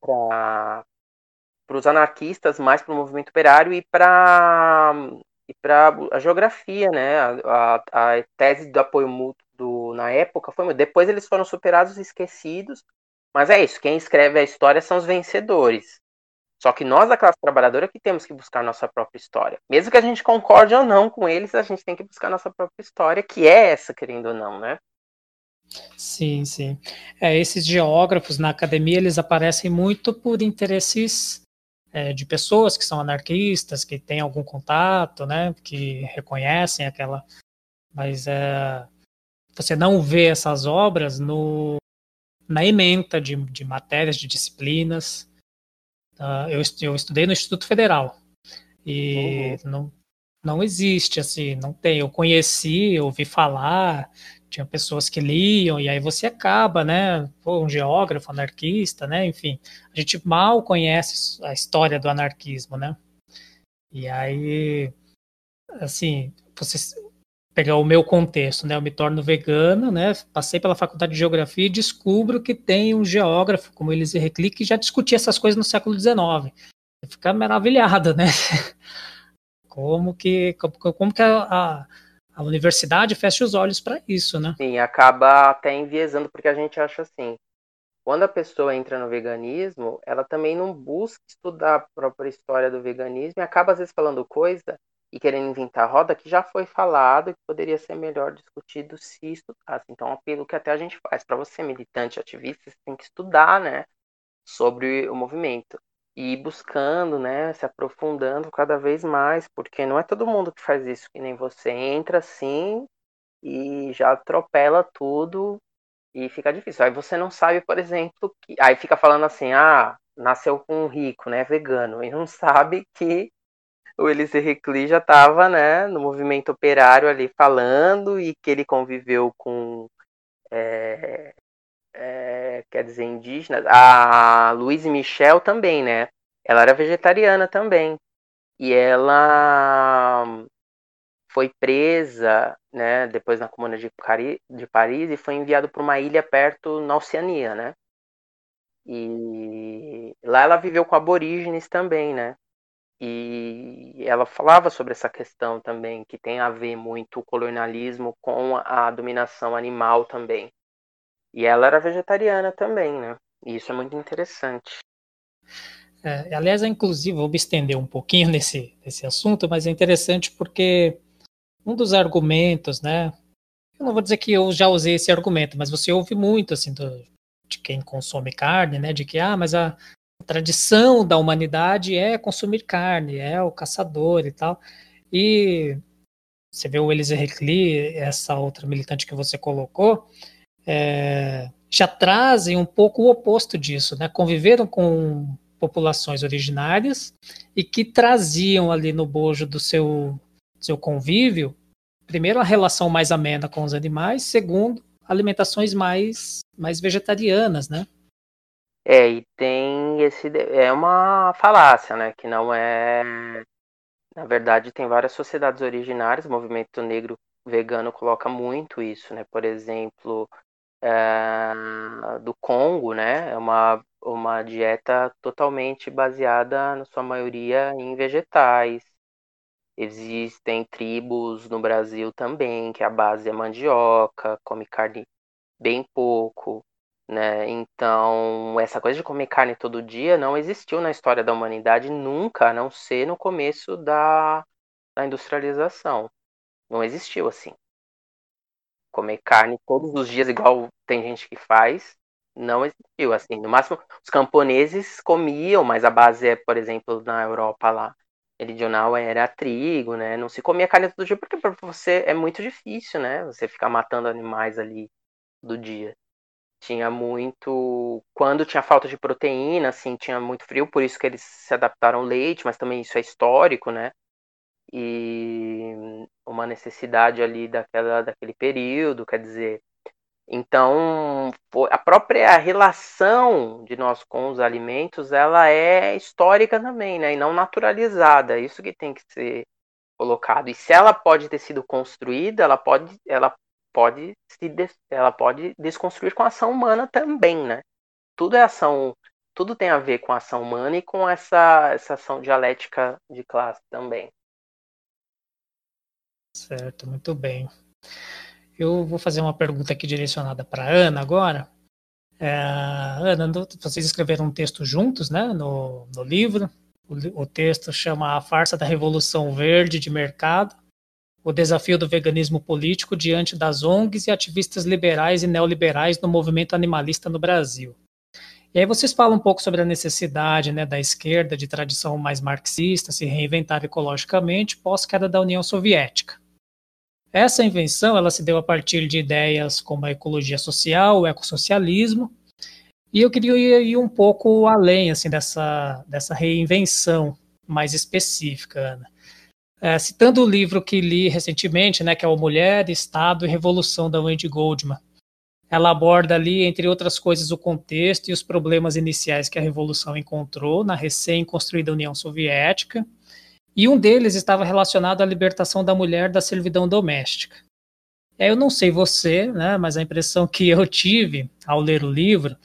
S6: para os anarquistas, mas para o movimento operário e para e para a geografia, né, a, a, a tese do apoio mútuo do, na época foi depois eles foram superados e esquecidos mas é isso quem escreve a história são os vencedores Só que nós, a classe trabalhadora, que temos que buscar nossa própria história. Mesmo que a gente concorde ou não com eles, a gente tem que buscar nossa própria história, que é essa, querendo ou não, né?
S5: Sim, sim. É, esses geógrafos na academia, eles aparecem muito por interesses é, de pessoas que são anarquistas, que têm algum contato, né, que reconhecem aquela... Mas é, você não vê essas obras no, na ementa de, de matérias, de disciplinas, Uh, eu, eu estudei no Instituto Federal e uhum. não, não existe assim, não tem. Eu conheci, eu ouvi falar, tinha pessoas que liam e aí você acaba, né? Pô, um geógrafo, anarquista, né? Enfim, a gente mal conhece a história do anarquismo, né? E aí, assim, você pegar o meu contexto, né? Eu me torno vegano, né? Passei pela faculdade de geografia e descubro que tem um geógrafo como Elisir Recli que já discutia essas coisas no século XIX. Fica maravilhado, né? Como que como que a, a, a universidade fecha os olhos para isso, né?
S6: Sim, acaba até enviesando porque a gente acha assim. Quando a pessoa entra no veganismo, ela também não busca estudar a própria história do veganismo e acaba às vezes falando coisa e querendo inventar roda que já foi falado e que poderia ser melhor discutido se estudasse. Então, é um apelo que até a gente faz para você, militante, ativista, você tem que estudar, né, sobre o movimento e buscando, né, se aprofundando cada vez mais, porque não é todo mundo que faz isso que nem você entra assim e já atropela tudo e fica difícil. Aí você não sabe, por exemplo, que aí fica falando assim: "Ah, nasceu com um rico, né, vegano", e não sabe que o Elisir Recli já estava né, no movimento operário ali falando e que ele conviveu com, é, é, quer dizer, indígenas. A Louise Michel também, né? Ela era vegetariana também. E ela foi presa, né, depois na Comuna de, Cari de Paris e foi enviada para uma ilha perto na Oceania, né? E lá ela viveu com aborígenes também, né? E ela falava sobre essa questão também, que tem a ver muito o colonialismo com a dominação animal também. E ela era vegetariana também, né? E isso é muito interessante.
S5: É, aliás, inclusive, vou me estender um pouquinho nesse, nesse assunto, mas é interessante porque um dos argumentos, né? Eu não vou dizer que eu já usei esse argumento, mas você ouve muito, assim, do, de quem consome carne, né? De que, ah, mas a, a tradição da humanidade é consumir carne, é o caçador e tal. E você vê o Elise Recli, essa outra militante que você colocou, é, já trazem um pouco o oposto disso, né? Conviveram com populações originárias e que traziam ali no bojo do seu, seu convívio, primeiro, a relação mais amena com os animais, segundo, alimentações mais, mais vegetarianas, né?
S6: É, e tem esse. É uma falácia, né? Que não é. Na verdade, tem várias sociedades originárias, o movimento negro vegano coloca muito isso, né? Por exemplo, é, do Congo, né? É uma, uma dieta totalmente baseada, na sua maioria, em vegetais. Existem tribos no Brasil também, que a base é mandioca, come carne bem pouco né? Então, essa coisa de comer carne todo dia não existiu na história da humanidade nunca, a não ser no começo da, da industrialização. Não existiu assim. Comer carne todos os dias, igual tem gente que faz, não existiu assim. No máximo, os camponeses comiam, mas a base é, por exemplo, na Europa lá, meridional era trigo, né? Não se comia carne todo dia porque para você é muito difícil, né? Você ficar matando animais ali do dia tinha muito. Quando tinha falta de proteína, assim, tinha muito frio, por isso que eles se adaptaram ao leite, mas também isso é histórico, né? E uma necessidade ali daquela, daquele período, quer dizer. Então, a própria relação de nós com os alimentos, ela é histórica também, né? E não naturalizada. Isso que tem que ser colocado. E se ela pode ter sido construída, ela pode, ela pode se ela pode desconstruir com a ação humana também, né? Tudo é ação, tudo tem a ver com a ação humana e com essa, essa ação dialética de classe também.
S5: Certo, muito bem. Eu vou fazer uma pergunta aqui direcionada para Ana agora. É, Ana, vocês escreveram um texto juntos, né, no, no livro. O, o texto chama A Farsa da Revolução Verde de Mercado, o desafio do veganismo político diante das ONGs e ativistas liberais e neoliberais no movimento animalista no Brasil. E aí vocês falam um pouco sobre a necessidade né, da esquerda, de tradição mais marxista, se reinventar ecologicamente pós-queda da União Soviética. Essa invenção ela se deu a partir de ideias como a ecologia social, o ecossocialismo, e eu queria ir um pouco além assim dessa, dessa reinvenção mais específica, Ana. É, citando o livro que li recentemente, né, que é o Mulher, Estado e Revolução da Wendy Goldman, ela aborda ali, entre outras coisas, o contexto e os problemas iniciais que a Revolução encontrou na recém-construída União Soviética, e um deles estava relacionado à libertação da mulher da servidão doméstica. Eu não sei você, né, mas a impressão que eu tive ao ler o livro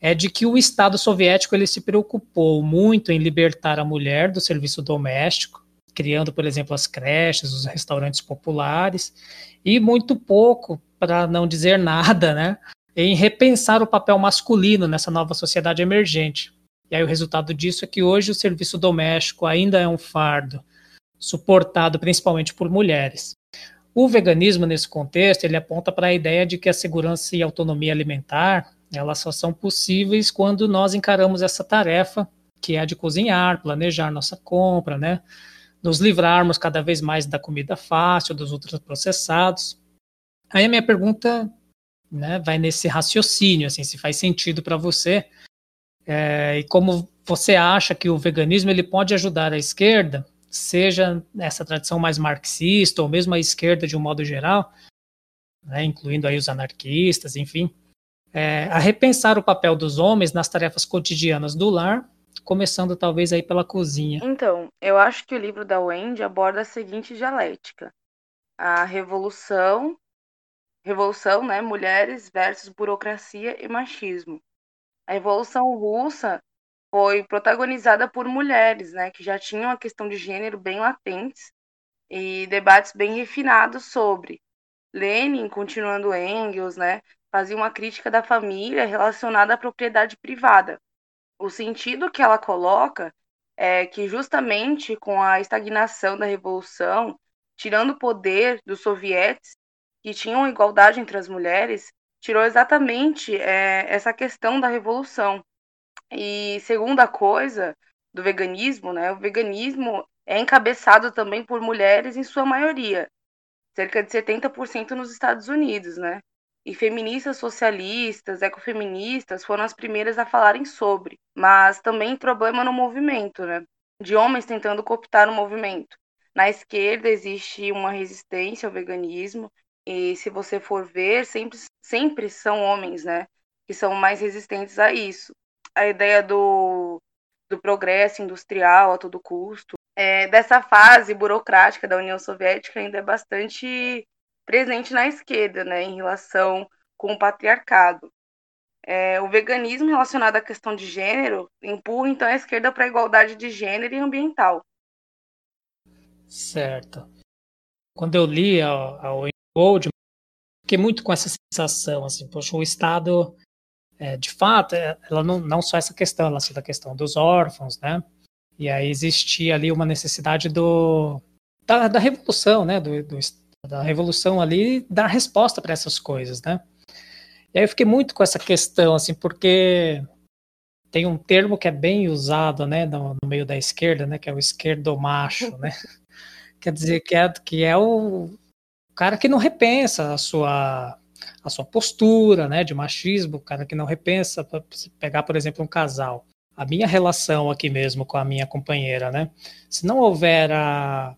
S5: é de que o Estado soviético ele se preocupou muito em libertar a mulher do serviço doméstico, criando, por exemplo, as creches, os restaurantes populares, e muito pouco para não dizer nada, né, em repensar o papel masculino nessa nova sociedade emergente. E aí o resultado disso é que hoje o serviço doméstico ainda é um fardo suportado principalmente por mulheres. O veganismo nesse contexto, ele aponta para a ideia de que a segurança e a autonomia alimentar, elas só são possíveis quando nós encaramos essa tarefa, que é a de cozinhar, planejar nossa compra, né? Nos livrarmos cada vez mais da comida fácil, dos ultraprocessados. Aí a minha pergunta né, vai nesse raciocínio, assim, se faz sentido para você é, e como você acha que o veganismo ele pode ajudar a esquerda, seja essa tradição mais marxista ou mesmo a esquerda de um modo geral, né, incluindo aí os anarquistas, enfim, é, a repensar o papel dos homens nas tarefas cotidianas do lar, começando talvez aí pela cozinha.
S1: Então, eu acho que o livro da Wendy aborda a seguinte dialética: a revolução Revolução, né? Mulheres versus burocracia e machismo. A Revolução Russa foi protagonizada por mulheres, né? Que já tinham a questão de gênero bem latentes e debates bem refinados sobre. Lenin, continuando Engels, né? Fazia uma crítica da família relacionada à propriedade privada. O sentido que ela coloca é que justamente com a estagnação da revolução, tirando o poder dos sovietes, que tinham igualdade entre as mulheres, tirou exatamente é, essa questão da revolução. E segunda coisa do veganismo, né? O veganismo é encabeçado também por mulheres em sua maioria, cerca de 70% nos Estados Unidos, né? E feministas socialistas, ecofeministas foram as primeiras a falarem sobre, mas também problema no movimento, né? De homens tentando cooptar o movimento. Na esquerda existe uma resistência ao veganismo e se você for ver, sempre, sempre são homens, né? Que são mais resistentes a isso. A ideia do, do progresso industrial a todo custo, é, dessa fase burocrática da União Soviética ainda é bastante presente na esquerda, né? Em relação com o patriarcado. É, o veganismo relacionado à questão de gênero empurra então a esquerda para a igualdade de gênero e ambiental.
S5: Certo. Quando eu li a, a Gold, fiquei muito com essa sensação, assim, poxa, o Estado, é, de fato, é, ela não, não só essa questão, ela cita a questão dos órfãos, né, e aí existia ali uma necessidade do, da, da revolução, né, do, do, da revolução ali, dar resposta para essas coisas, né, e aí eu fiquei muito com essa questão, assim, porque tem um termo que é bem usado, né, no, no meio da esquerda, né, que é o esquerdomacho, né, quer dizer que é, que é o, cara que não repensa a sua a sua postura, né, de machismo, o cara que não repensa, pegar, por exemplo, um casal. A minha relação aqui mesmo com a minha companheira, né? Se não houver a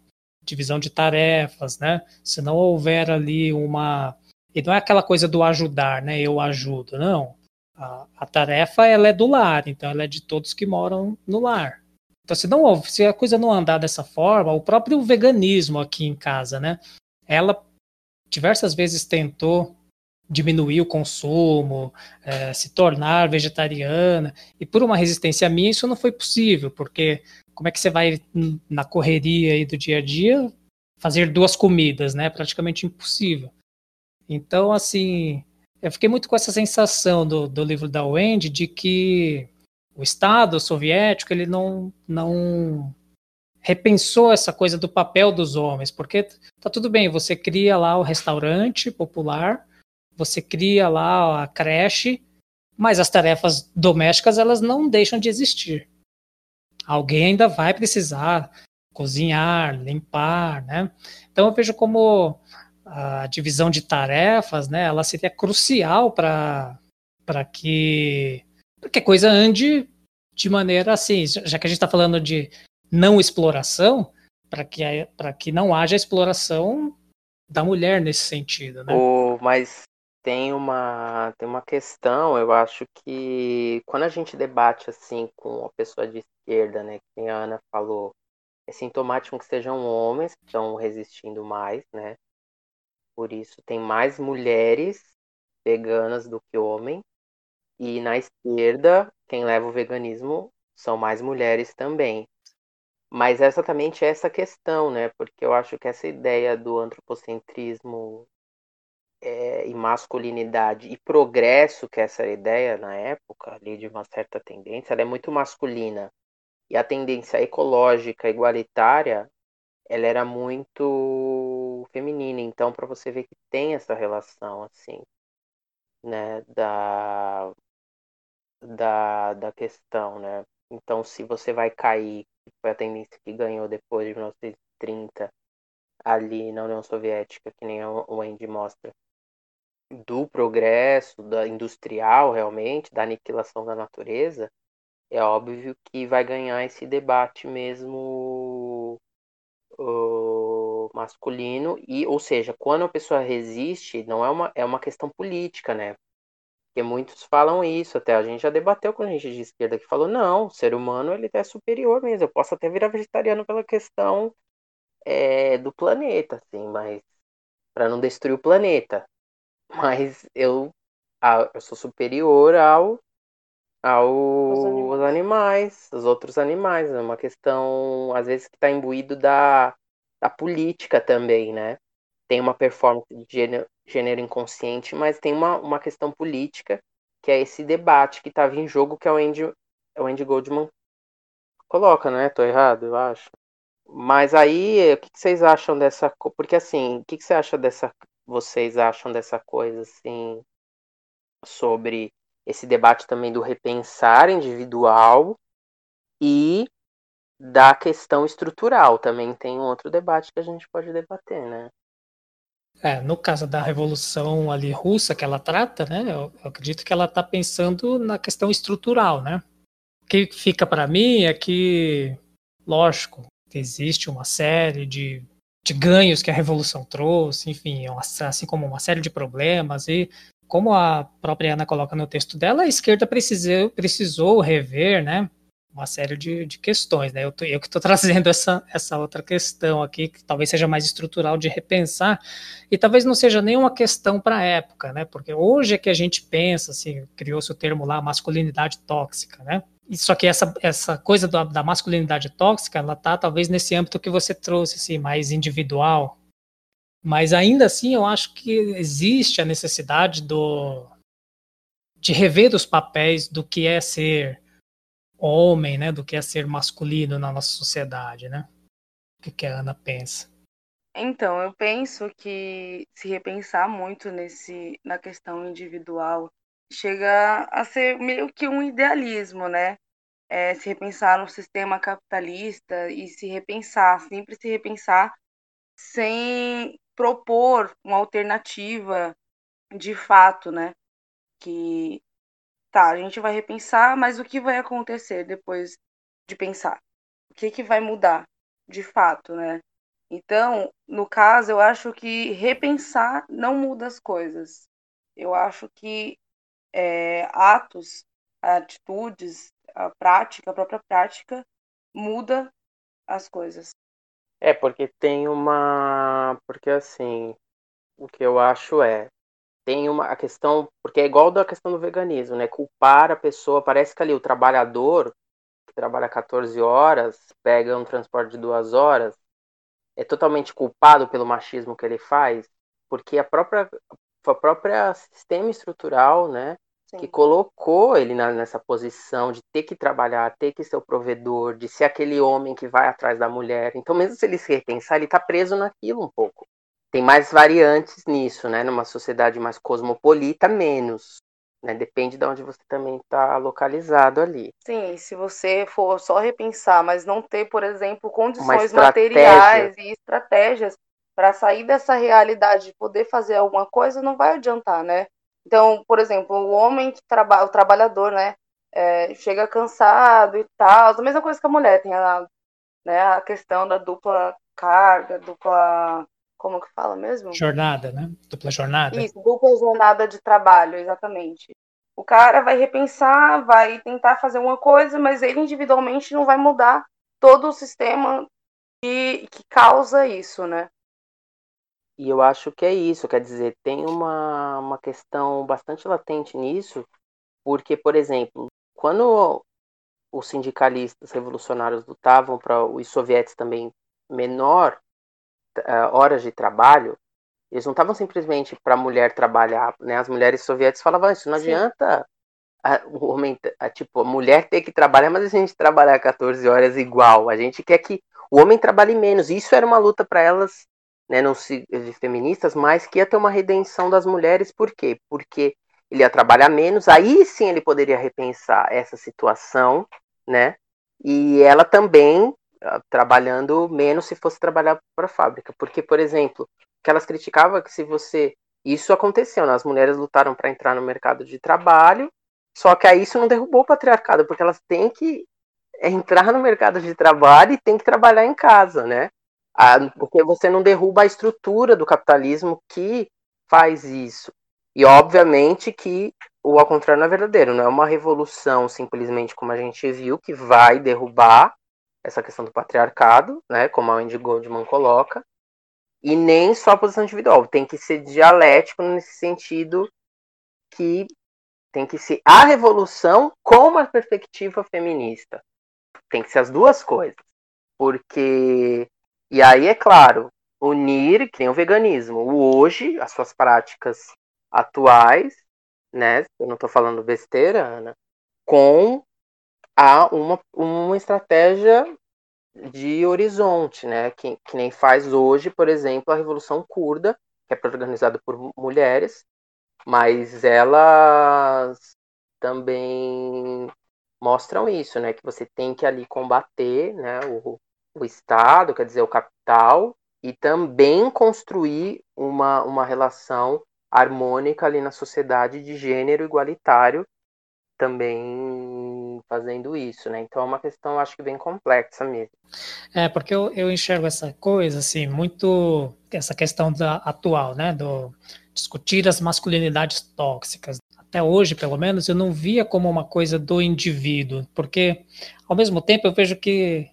S5: divisão de tarefas, né? Se não houver ali uma e não é aquela coisa do ajudar, né? Eu ajudo, não. A, a tarefa ela é do lar, então ela é de todos que moram no lar. Então, se não se a coisa não andar dessa forma, o próprio veganismo aqui em casa, né? Ela diversas vezes tentou diminuir o consumo, é, se tornar vegetariana, e por uma resistência minha isso não foi possível, porque como é que você vai na correria aí do dia a dia fazer duas comidas, né? Praticamente impossível. Então, assim, eu fiquei muito com essa sensação do, do livro da Wendy de que o Estado soviético ele não, não repensou essa coisa do papel dos homens, porque tá tudo bem, você cria lá o restaurante popular, você cria lá a creche, mas as tarefas domésticas elas não deixam de existir. Alguém ainda vai precisar cozinhar, limpar, né? Então eu vejo como a divisão de tarefas, né, ela seria crucial para para que que a coisa ande de maneira assim, já que a gente está falando de não exploração, para que, para que não haja exploração da mulher nesse sentido, né?
S6: Mas tem uma, tem uma questão, eu acho que quando a gente debate assim com uma pessoa de esquerda, né, que a Ana falou, é sintomático que sejam homens que estão resistindo mais, né? Por isso tem mais mulheres veganas do que homens. E na esquerda, quem leva o veganismo são mais mulheres também. Mas é exatamente essa questão, né? Porque eu acho que essa ideia do antropocentrismo é, e masculinidade e progresso, que é essa ideia na época, ali de uma certa tendência, ela é muito masculina. E a tendência ecológica, igualitária, ela era muito feminina. Então, para você ver que tem essa relação, assim, né, da, da, da questão, né? Então, se você vai cair, que foi a tendência que ganhou depois de 1930, ali na União Soviética, que nem o Andy mostra, do progresso, da industrial realmente, da aniquilação da natureza, é óbvio que vai ganhar esse debate mesmo uh, masculino e, ou seja, quando a pessoa resiste, não é uma é uma questão política, né? Porque muitos falam isso, até a gente já debateu com a gente de esquerda que falou, não, o ser humano ele é superior mesmo, eu posso até virar vegetariano pela questão é, do planeta, assim, mas para não destruir o planeta. Mas eu, eu sou superior ao aos animais. animais, os outros animais. É uma questão, às vezes, que está imbuído da, da política também, né? Tem uma performance de gênero, gênero inconsciente, mas tem uma, uma questão política, que é esse debate que estava em jogo, que é o Andy, é o Andy Goldman coloca, né? Tô errado, eu acho. Mas aí, o que, vocês acham dessa... Porque, assim, o que, que você acha dessa... Vocês acham dessa coisa, assim, sobre esse debate também do repensar individual e da questão estrutural. Também tem um outro debate que a gente pode debater, né?
S5: É, no caso da revolução ali russa que ela trata, né, eu, eu acredito que ela está pensando na questão estrutural, né? O que fica para mim é que, lógico, existe uma série de, de ganhos que a revolução trouxe, enfim, assim como uma série de problemas e como a própria Ana coloca no texto dela, a esquerda precisou, precisou rever, né, uma série de, de questões, né, eu, tô, eu que estou trazendo essa, essa outra questão aqui, que talvez seja mais estrutural de repensar, e talvez não seja nenhuma questão para a época, né, porque hoje é que a gente pensa, assim, criou-se o termo lá, masculinidade tóxica, né, só que essa, essa coisa da, da masculinidade tóxica, ela tá talvez nesse âmbito que você trouxe, assim, mais individual, mas ainda assim, eu acho que existe a necessidade do de rever os papéis do que é ser homem, né, do que é ser masculino na nossa sociedade, né? O que, que a Ana pensa?
S1: Então, eu penso que se repensar muito nesse na questão individual chega a ser meio que um idealismo, né? É, se repensar no sistema capitalista e se repensar, sempre se repensar sem propor uma alternativa de fato, né? Que tá, a gente vai repensar, mas o que vai acontecer depois de pensar? O que que vai mudar de fato, né? Então, no caso, eu acho que repensar não muda as coisas. Eu acho que é, atos, atitudes, a prática, a própria prática muda as coisas.
S6: É, porque tem uma. Porque assim, o que eu acho é. Tem uma a questão. Porque é igual da questão do veganismo, né? Culpar a pessoa. Parece que ali o trabalhador, que trabalha 14 horas, pega um transporte de duas horas, é totalmente culpado pelo machismo que ele faz, porque a própria a própria sistema estrutural, né,
S1: Sim.
S6: que colocou ele na- nessa posição de ter que trabalhar, ter que ser o provedor, de ser aquele homem que vai atrás da mulher. Então, mesmo se ele se repensar, ele está preso naquilo um pouco. Tem mais variantes nisso, né? Numa sociedade mais cosmopolita, menos. Né? Depende de onde você também está localizado ali.
S1: Sim, se você for só repensar, mas não ter, por exemplo, condições materiais e estratégias para sair dessa realidade de poder fazer alguma coisa, não vai adiantar, né? Então, por exemplo, o homem que trabalha, o trabalhador, né, é, chega cansado e tal, a mesma coisa que a mulher, tem a, né, a questão da dupla carga, dupla, como que fala mesmo?
S5: Jornada, né? Dupla jornada.
S1: Isso, dupla jornada de trabalho, exatamente. O cara vai repensar, vai tentar fazer uma coisa, mas ele individualmente não vai mudar todo o sistema que, que causa isso, né?
S6: E eu acho que é isso, quer dizer, tem uma, uma questão bastante latente nisso, porque, por exemplo, quando os sindicalistas revolucionários lutavam para os soviéticos também menor eh, horas de trabalho, eles não estavam simplesmente para a mulher trabalhar, né? As mulheres soviéticas falavam isso, não
S1: Sim.
S6: adianta a, o homem, a, tipo, a mulher ter que trabalhar, mas a gente trabalhar 14 horas igual. A gente quer que o homem trabalhe menos. Isso era uma luta para elas, né, não se de feministas, mas que ia ter uma redenção das mulheres. Por quê? Porque ele ia trabalhar menos, aí sim ele poderia repensar essa situação, né? E ela também ah, trabalhando menos se fosse trabalhar para a fábrica. Porque, por exemplo, que elas criticavam que se você. Isso aconteceu, né? as mulheres lutaram para entrar no mercado de trabalho, só que aí isso não derrubou o patriarcado, porque elas têm que entrar no mercado de trabalho e têm que trabalhar em casa, né? Ah, porque você não derruba a estrutura do capitalismo que faz isso. E obviamente que o ao contrário não é verdadeiro, não é uma revolução simplesmente como a gente viu que vai derrubar essa questão do patriarcado, né, como a Wendy Goldman coloca, e nem só a posição individual, tem que ser dialético nesse sentido que tem que ser a revolução com uma perspectiva feminista. Tem que ser as duas coisas. Porque e aí é claro, unir que nem o veganismo, o hoje, as suas práticas atuais, né? Eu não estou falando besteira, Ana, com a uma, uma estratégia de horizonte, né? Que, que nem faz hoje, por exemplo, a Revolução Curda, que é organizada por mulheres, mas elas também mostram isso, né? Que você tem que ali combater, né? O, o Estado, quer dizer, o capital, e também construir uma, uma relação harmônica ali na sociedade de gênero igualitário, também fazendo isso, né? Então é uma questão, acho que bem complexa mesmo.
S5: É, porque eu, eu enxergo essa coisa, assim, muito. Essa questão da atual, né? Do discutir as masculinidades tóxicas. Até hoje, pelo menos, eu não via como uma coisa do indivíduo, porque, ao mesmo tempo, eu vejo que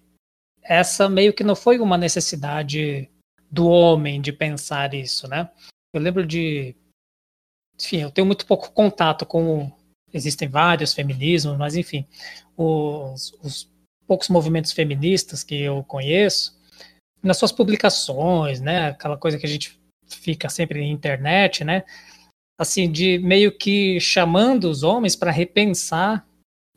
S5: essa meio que não foi uma necessidade do homem de pensar isso, né? Eu lembro de. Enfim, eu tenho muito pouco contato com. Existem vários feminismos, mas enfim, os, os poucos movimentos feministas que eu conheço, nas suas publicações, né? Aquela coisa que a gente fica sempre na internet, né? Assim, de meio que chamando os homens para repensar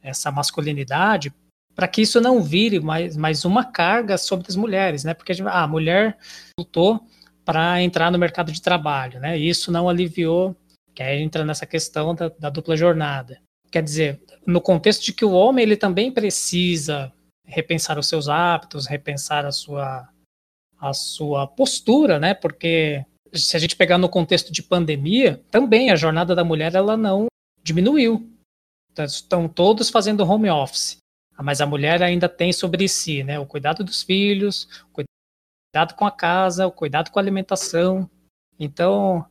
S5: essa masculinidade, para que isso não vire mais, mais uma carga sobre as mulheres, né? Porque ah, a mulher lutou para entrar no mercado de trabalho, né? E isso não aliviou, que aí entra nessa questão da, da dupla jornada. Quer dizer, no contexto de que o homem ele também precisa repensar os seus hábitos, repensar a sua a sua postura, né? Porque se a gente pegar no contexto de pandemia, também a jornada da mulher ela não diminuiu. Estão todos fazendo home office, mas a mulher ainda tem sobre si, né? O cuidado dos filhos, o cuidado com a casa, o cuidado com a alimentação. Então,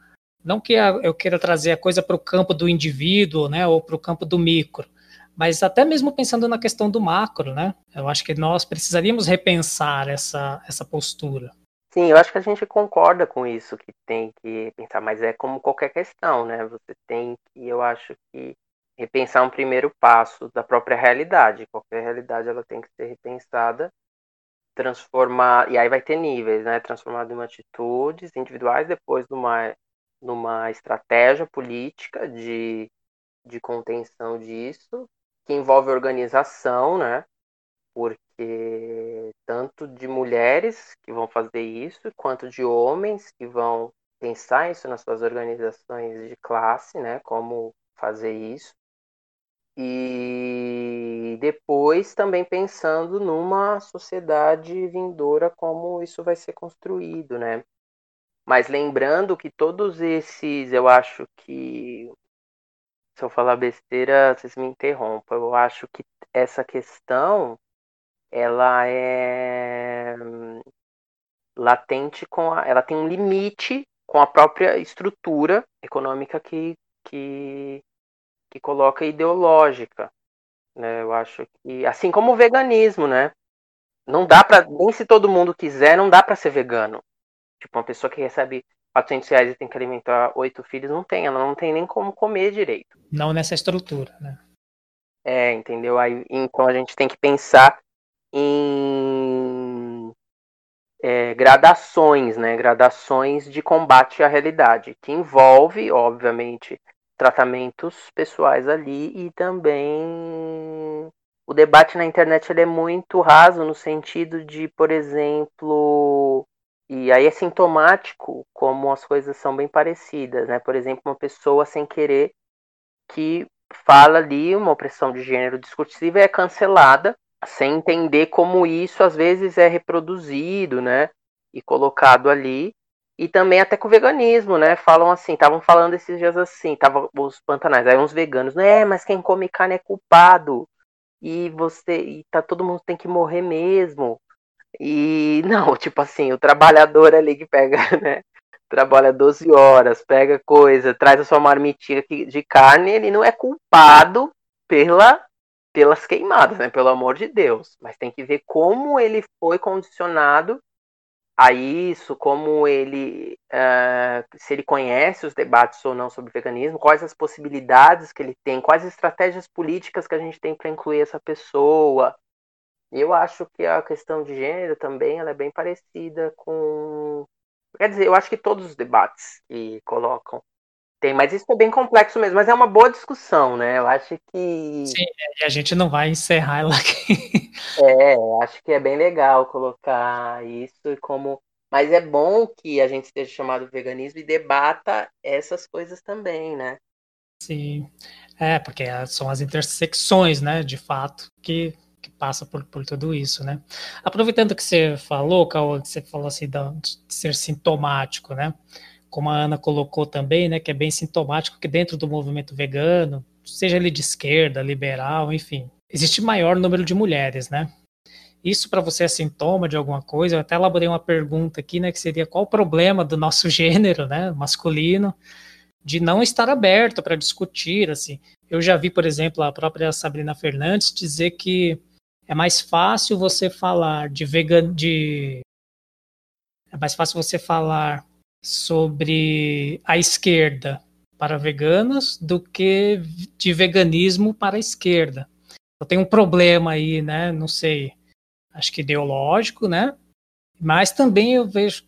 S5: não que eu queira trazer a coisa para o campo do indivíduo, né? Ou para o campo do micro, mas até mesmo pensando na questão do macro, né? Eu acho que nós precisaríamos repensar essa, essa postura.
S6: Sim, eu acho que a gente concorda com isso, que tem que pensar, mas é como qualquer questão, né? Você tem que, eu acho que, repensar um primeiro passo da própria realidade. Qualquer realidade ela tem que ser repensada, transformar, e aí vai ter níveis, né? Transformada em atitudes individuais, depois numa numa estratégia política de, de contenção disso, que envolve organização, né? Porque tanto de mulheres que vão fazer isso, quanto de homens que vão pensar isso nas suas organizações de classe, né? Como fazer isso. E depois também pensando numa sociedade vindoura, como isso vai ser construído, né? Mas lembrando que todos esses, eu acho que. Se eu falar besteira, vocês me interrompam. Eu acho que essa questão ela é latente com a, ela tem um limite com a própria estrutura econômica que, que, que coloca ideológica. Né? Eu acho que, assim como o veganismo, né? Não dá para, nem se todo mundo quiser, não dá para ser vegano. Tipo, uma pessoa que recebe 400 reais e tem que alimentar oito filhos, não tem, ela não tem nem como comer direito.
S5: Não nessa estrutura, né?
S6: É, entendeu? Aí, então a gente tem que pensar em é, gradações, né? Gradações de combate à realidade, que envolve, obviamente, tratamentos pessoais ali e também o debate na internet ele é muito raso no sentido de, por exemplo, e aí é sintomático como as coisas são bem parecidas, né? Por exemplo, uma pessoa sem querer que fala ali uma opressão de gênero discursiva é cancelada, sem entender como isso às vezes é reproduzido, né? E colocado ali. E também até com o veganismo, né? Falam assim, estavam falando esses dias assim, tava os pantanais, aí uns veganos, né? Mas quem come carne é culpado. E você, e tá todo mundo tem que morrer mesmo. E não, tipo assim, o trabalhador ali que pega, né? Trabalha 12 horas, pega coisa, traz a sua marmitinha de carne, ele não é culpado pela, pelas queimadas, né? Pelo amor de Deus. Mas tem que ver como ele foi condicionado a isso, como ele, uh, se ele conhece os debates ou não sobre veganismo, quais as possibilidades que ele tem, quais estratégias políticas que a gente tem para incluir essa pessoa, eu acho que a questão de gênero também ela é bem parecida com. Quer dizer, eu acho que todos os debates que colocam tem, mas isso é bem complexo mesmo, mas é uma boa discussão, né? Eu acho que.
S5: Sim, e a gente não vai encerrar ela aqui.
S6: É, eu acho que é bem legal colocar isso e como. Mas é bom que a gente esteja chamado veganismo e debata essas coisas também, né?
S5: Sim. É, porque são as intersecções, né, de fato, que que passa por, por tudo isso, né? Aproveitando que você falou, Cauã, que você falou assim de ser sintomático, né? Como a Ana colocou também, né? Que é bem sintomático que dentro do movimento vegano, seja ele de esquerda, liberal, enfim, existe maior número de mulheres, né? Isso para você é sintoma de alguma coisa? Eu até elaborei uma pergunta aqui, né? Que seria qual o problema do nosso gênero, né? Masculino, de não estar aberto para discutir, assim. Eu já vi, por exemplo, a própria Sabrina Fernandes dizer que é mais fácil você falar de vegan de é mais fácil você falar sobre a esquerda para veganos do que de veganismo para a esquerda. Eu tenho um problema aí, né? Não sei, acho que ideológico, né? Mas também eu vejo,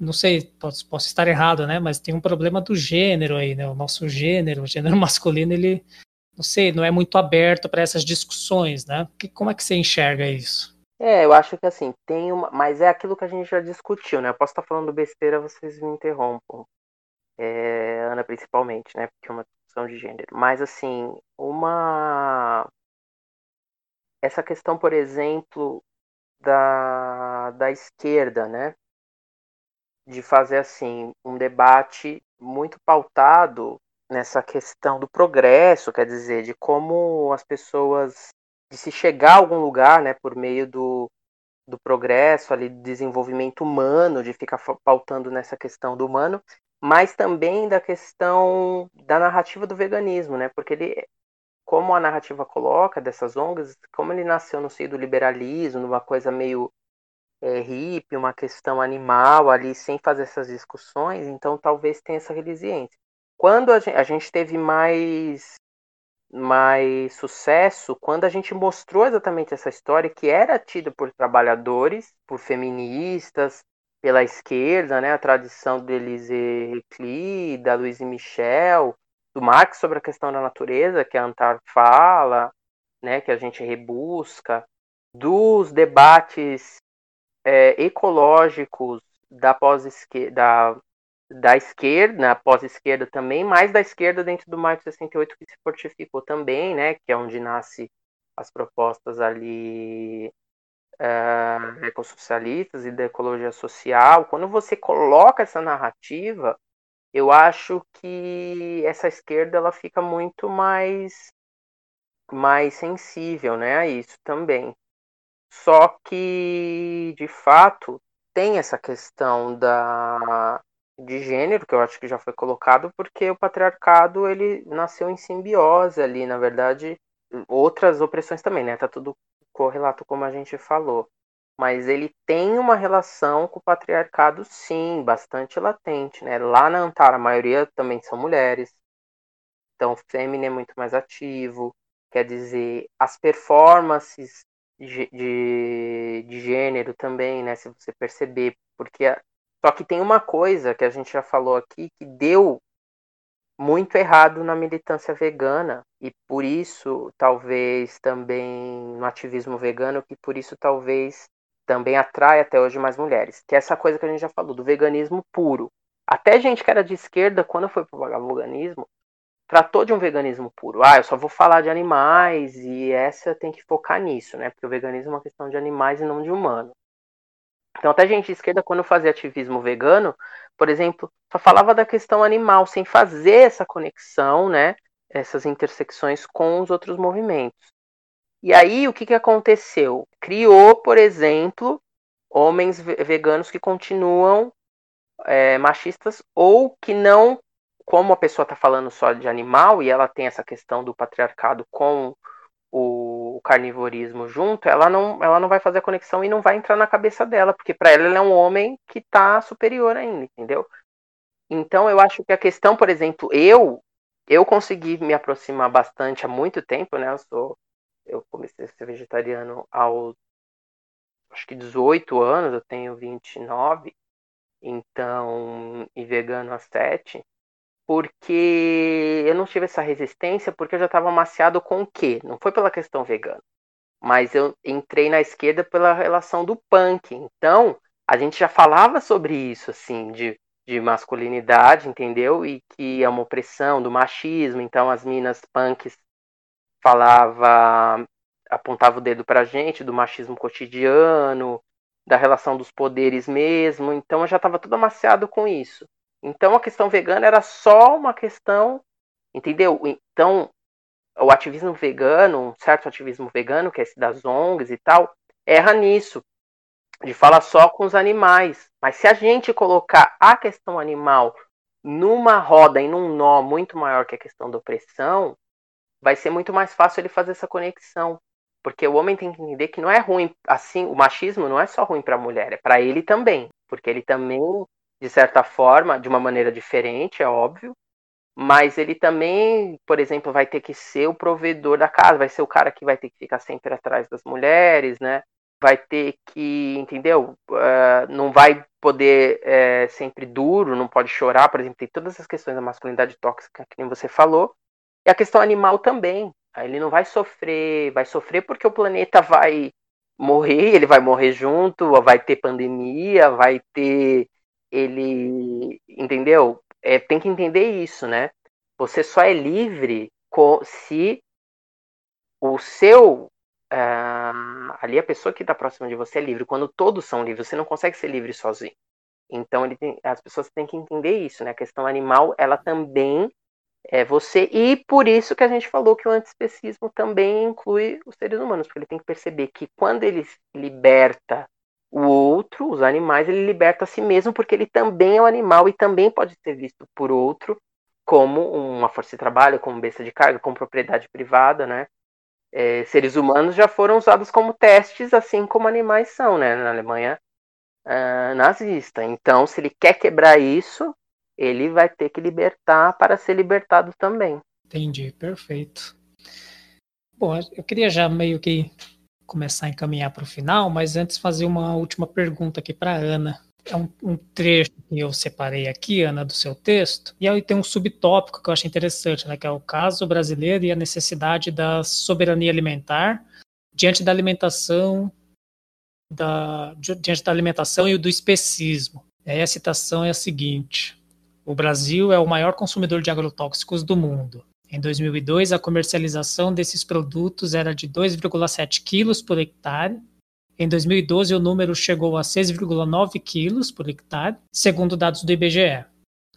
S5: não sei, posso, posso estar errado, né? Mas tem um problema do gênero aí, né? O nosso gênero, o gênero masculino, ele não sei, não é muito aberto para essas discussões, né? Que, como é que você enxerga isso?
S6: É, eu acho que assim, tem uma. Mas é aquilo que a gente já discutiu, né? Eu posso estar falando besteira, vocês me interrompam. É, Ana, principalmente, né? Porque é uma discussão de gênero. Mas assim, uma. Essa questão, por exemplo, da, da esquerda, né? De fazer assim, um debate muito pautado nessa questão do progresso, quer dizer, de como as pessoas de se chegar a algum lugar, né, por meio do, do progresso ali, desenvolvimento humano, de ficar pautando nessa questão do humano, mas também da questão da narrativa do veganismo, né, porque ele, como a narrativa coloca dessas ONGs, como ele nasceu no seio do liberalismo, numa coisa meio é, hippie, uma questão animal ali, sem fazer essas discussões, então talvez tenha essa resiliência. Quando a gente, a gente teve mais mais sucesso quando a gente mostrou exatamente essa história que era tida por trabalhadores, por feministas, pela esquerda, né, a tradição de Élysée Recli, da Louise Michel, do Marx sobre a questão da natureza, que a Antar fala, né, que a gente rebusca, dos debates é, ecológicos da pós-esquerda, da esquerda, pós-esquerda também, mas da esquerda dentro do Marco 68 que se fortificou também, né, que é onde nasce as propostas ali uh, ecossocialistas e da ecologia social. Quando você coloca essa narrativa, eu acho que essa esquerda ela fica muito mais mais sensível, né, a isso também. Só que, de fato, tem essa questão da de gênero, que eu acho que já foi colocado, porque o patriarcado ele nasceu em simbiose ali, na verdade, outras opressões também, né? Tá tudo correlato como a gente falou. Mas ele tem uma relação com o patriarcado, sim, bastante latente, né? Lá na Antara, a maioria também são mulheres. Então, o é muito mais ativo. Quer dizer, as performances de, de, de gênero também, né? Se você perceber, porque só que tem uma coisa que a gente já falou aqui que deu muito errado na militância vegana e por isso talvez também no ativismo vegano que por isso talvez também atrai até hoje mais mulheres, que é essa coisa que a gente já falou do veganismo puro. Até gente que era de esquerda quando foi propagar o veganismo tratou de um veganismo puro. Ah, eu só vou falar de animais e essa tem que focar nisso, né? Porque o veganismo é uma questão de animais e não de humano. Então, até gente de esquerda, quando fazia ativismo vegano, por exemplo, só falava da questão animal, sem fazer essa conexão, né? Essas intersecções com os outros movimentos. E aí, o que, que aconteceu? Criou, por exemplo, homens veganos que continuam é, machistas ou que não como a pessoa está falando só de animal e ela tem essa questão do patriarcado com o carnivorismo junto, ela não, ela não vai fazer a conexão e não vai entrar na cabeça dela, porque para ela ele é um homem que está superior ainda, entendeu? Então eu acho que a questão, por exemplo, eu eu consegui me aproximar bastante há muito tempo, né? Eu sou eu comecei a ser vegetariano aos acho que 18 anos, eu tenho 29, então e vegano há 7 porque eu não tive essa resistência porque eu já estava maciado com o quê? Não foi pela questão vegana, mas eu entrei na esquerda pela relação do punk. Então, a gente já falava sobre isso, assim, de, de masculinidade, entendeu? E que é uma opressão do machismo. Então, as minas punks falava, apontava o dedo pra gente do machismo cotidiano, da relação dos poderes mesmo. Então, eu já estava tudo amaciado com isso. Então a questão vegana era só uma questão, entendeu? Então o ativismo vegano, um certo ativismo vegano, que é esse das ONGs e tal, erra nisso, de falar só com os animais. Mas se a gente colocar a questão animal numa roda e num nó muito maior que a questão da opressão, vai ser muito mais fácil ele fazer essa conexão. Porque o homem tem que entender que não é ruim, assim, o machismo não é só ruim para a mulher, é para ele também. Porque ele também de certa forma, de uma maneira diferente, é óbvio, mas ele também, por exemplo, vai ter que ser o provedor da casa, vai ser o cara que vai ter que ficar sempre atrás das mulheres, né? Vai ter que, entendeu? Uh, não vai poder é, sempre duro, não pode chorar, por exemplo, tem todas essas questões da masculinidade tóxica que nem você falou, e a questão animal também. Ele não vai sofrer, vai sofrer porque o planeta vai morrer, ele vai morrer junto, vai ter pandemia, vai ter ele, entendeu? É, tem que entender isso, né? Você só é livre se o seu uh, ali a pessoa que está próxima de você é livre. Quando todos são livres, você não consegue ser livre sozinho. Então tem, as pessoas têm que entender isso, né? A questão animal, ela também é você e por isso que a gente falou que o antiespecismo também inclui os seres humanos, porque ele tem que perceber que quando ele liberta o outro, os animais, ele liberta a si mesmo porque ele também é um animal e também pode ser visto por outro como uma força de trabalho, como besta de carga, como propriedade privada, né? É, seres humanos já foram usados como testes, assim como animais são, né? Na Alemanha uh, nazista. Então, se ele quer quebrar isso, ele vai ter que libertar para ser libertado também.
S5: Entendi, perfeito. Bom, eu queria já meio que começar a encaminhar para o final, mas antes fazer uma última pergunta aqui para Ana. é um, um, trecho que eu separei aqui, Ana, do seu texto, e aí tem um subtópico que eu acho interessante, né, que é o caso brasileiro e a necessidade da soberania alimentar diante da alimentação da, diante da alimentação e do especismo. E aí a citação é a seguinte: o Brasil é o maior consumidor de agrotóxicos do mundo. Em 2002, a comercialização desses produtos era de 2,7 quilos por hectare. Em 2012, o número chegou a 6,9 quilos por hectare, segundo dados do IBGE.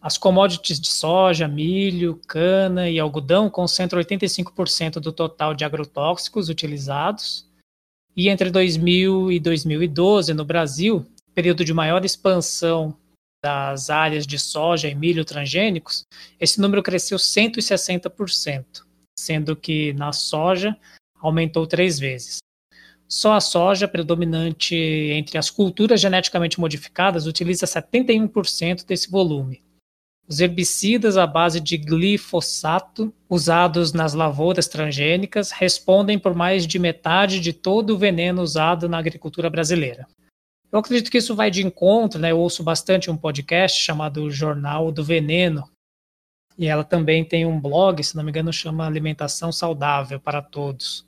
S5: As commodities de soja, milho, cana e algodão concentram 85% do total de agrotóxicos utilizados. E entre 2000 e 2012, no Brasil, período de maior expansão das áreas de soja e milho transgênicos, esse número cresceu 160%, sendo que na soja aumentou três vezes. Só a soja, predominante entre as culturas geneticamente modificadas, utiliza 71% desse volume. Os herbicidas à base de glifosato, usados nas lavouras transgênicas, respondem por mais de metade de todo o veneno usado na agricultura brasileira. Eu acredito que isso vai de encontro, né? Eu ouço bastante um podcast chamado Jornal do Veneno. E ela também tem um blog, se não me engano, chama Alimentação Saudável para Todos.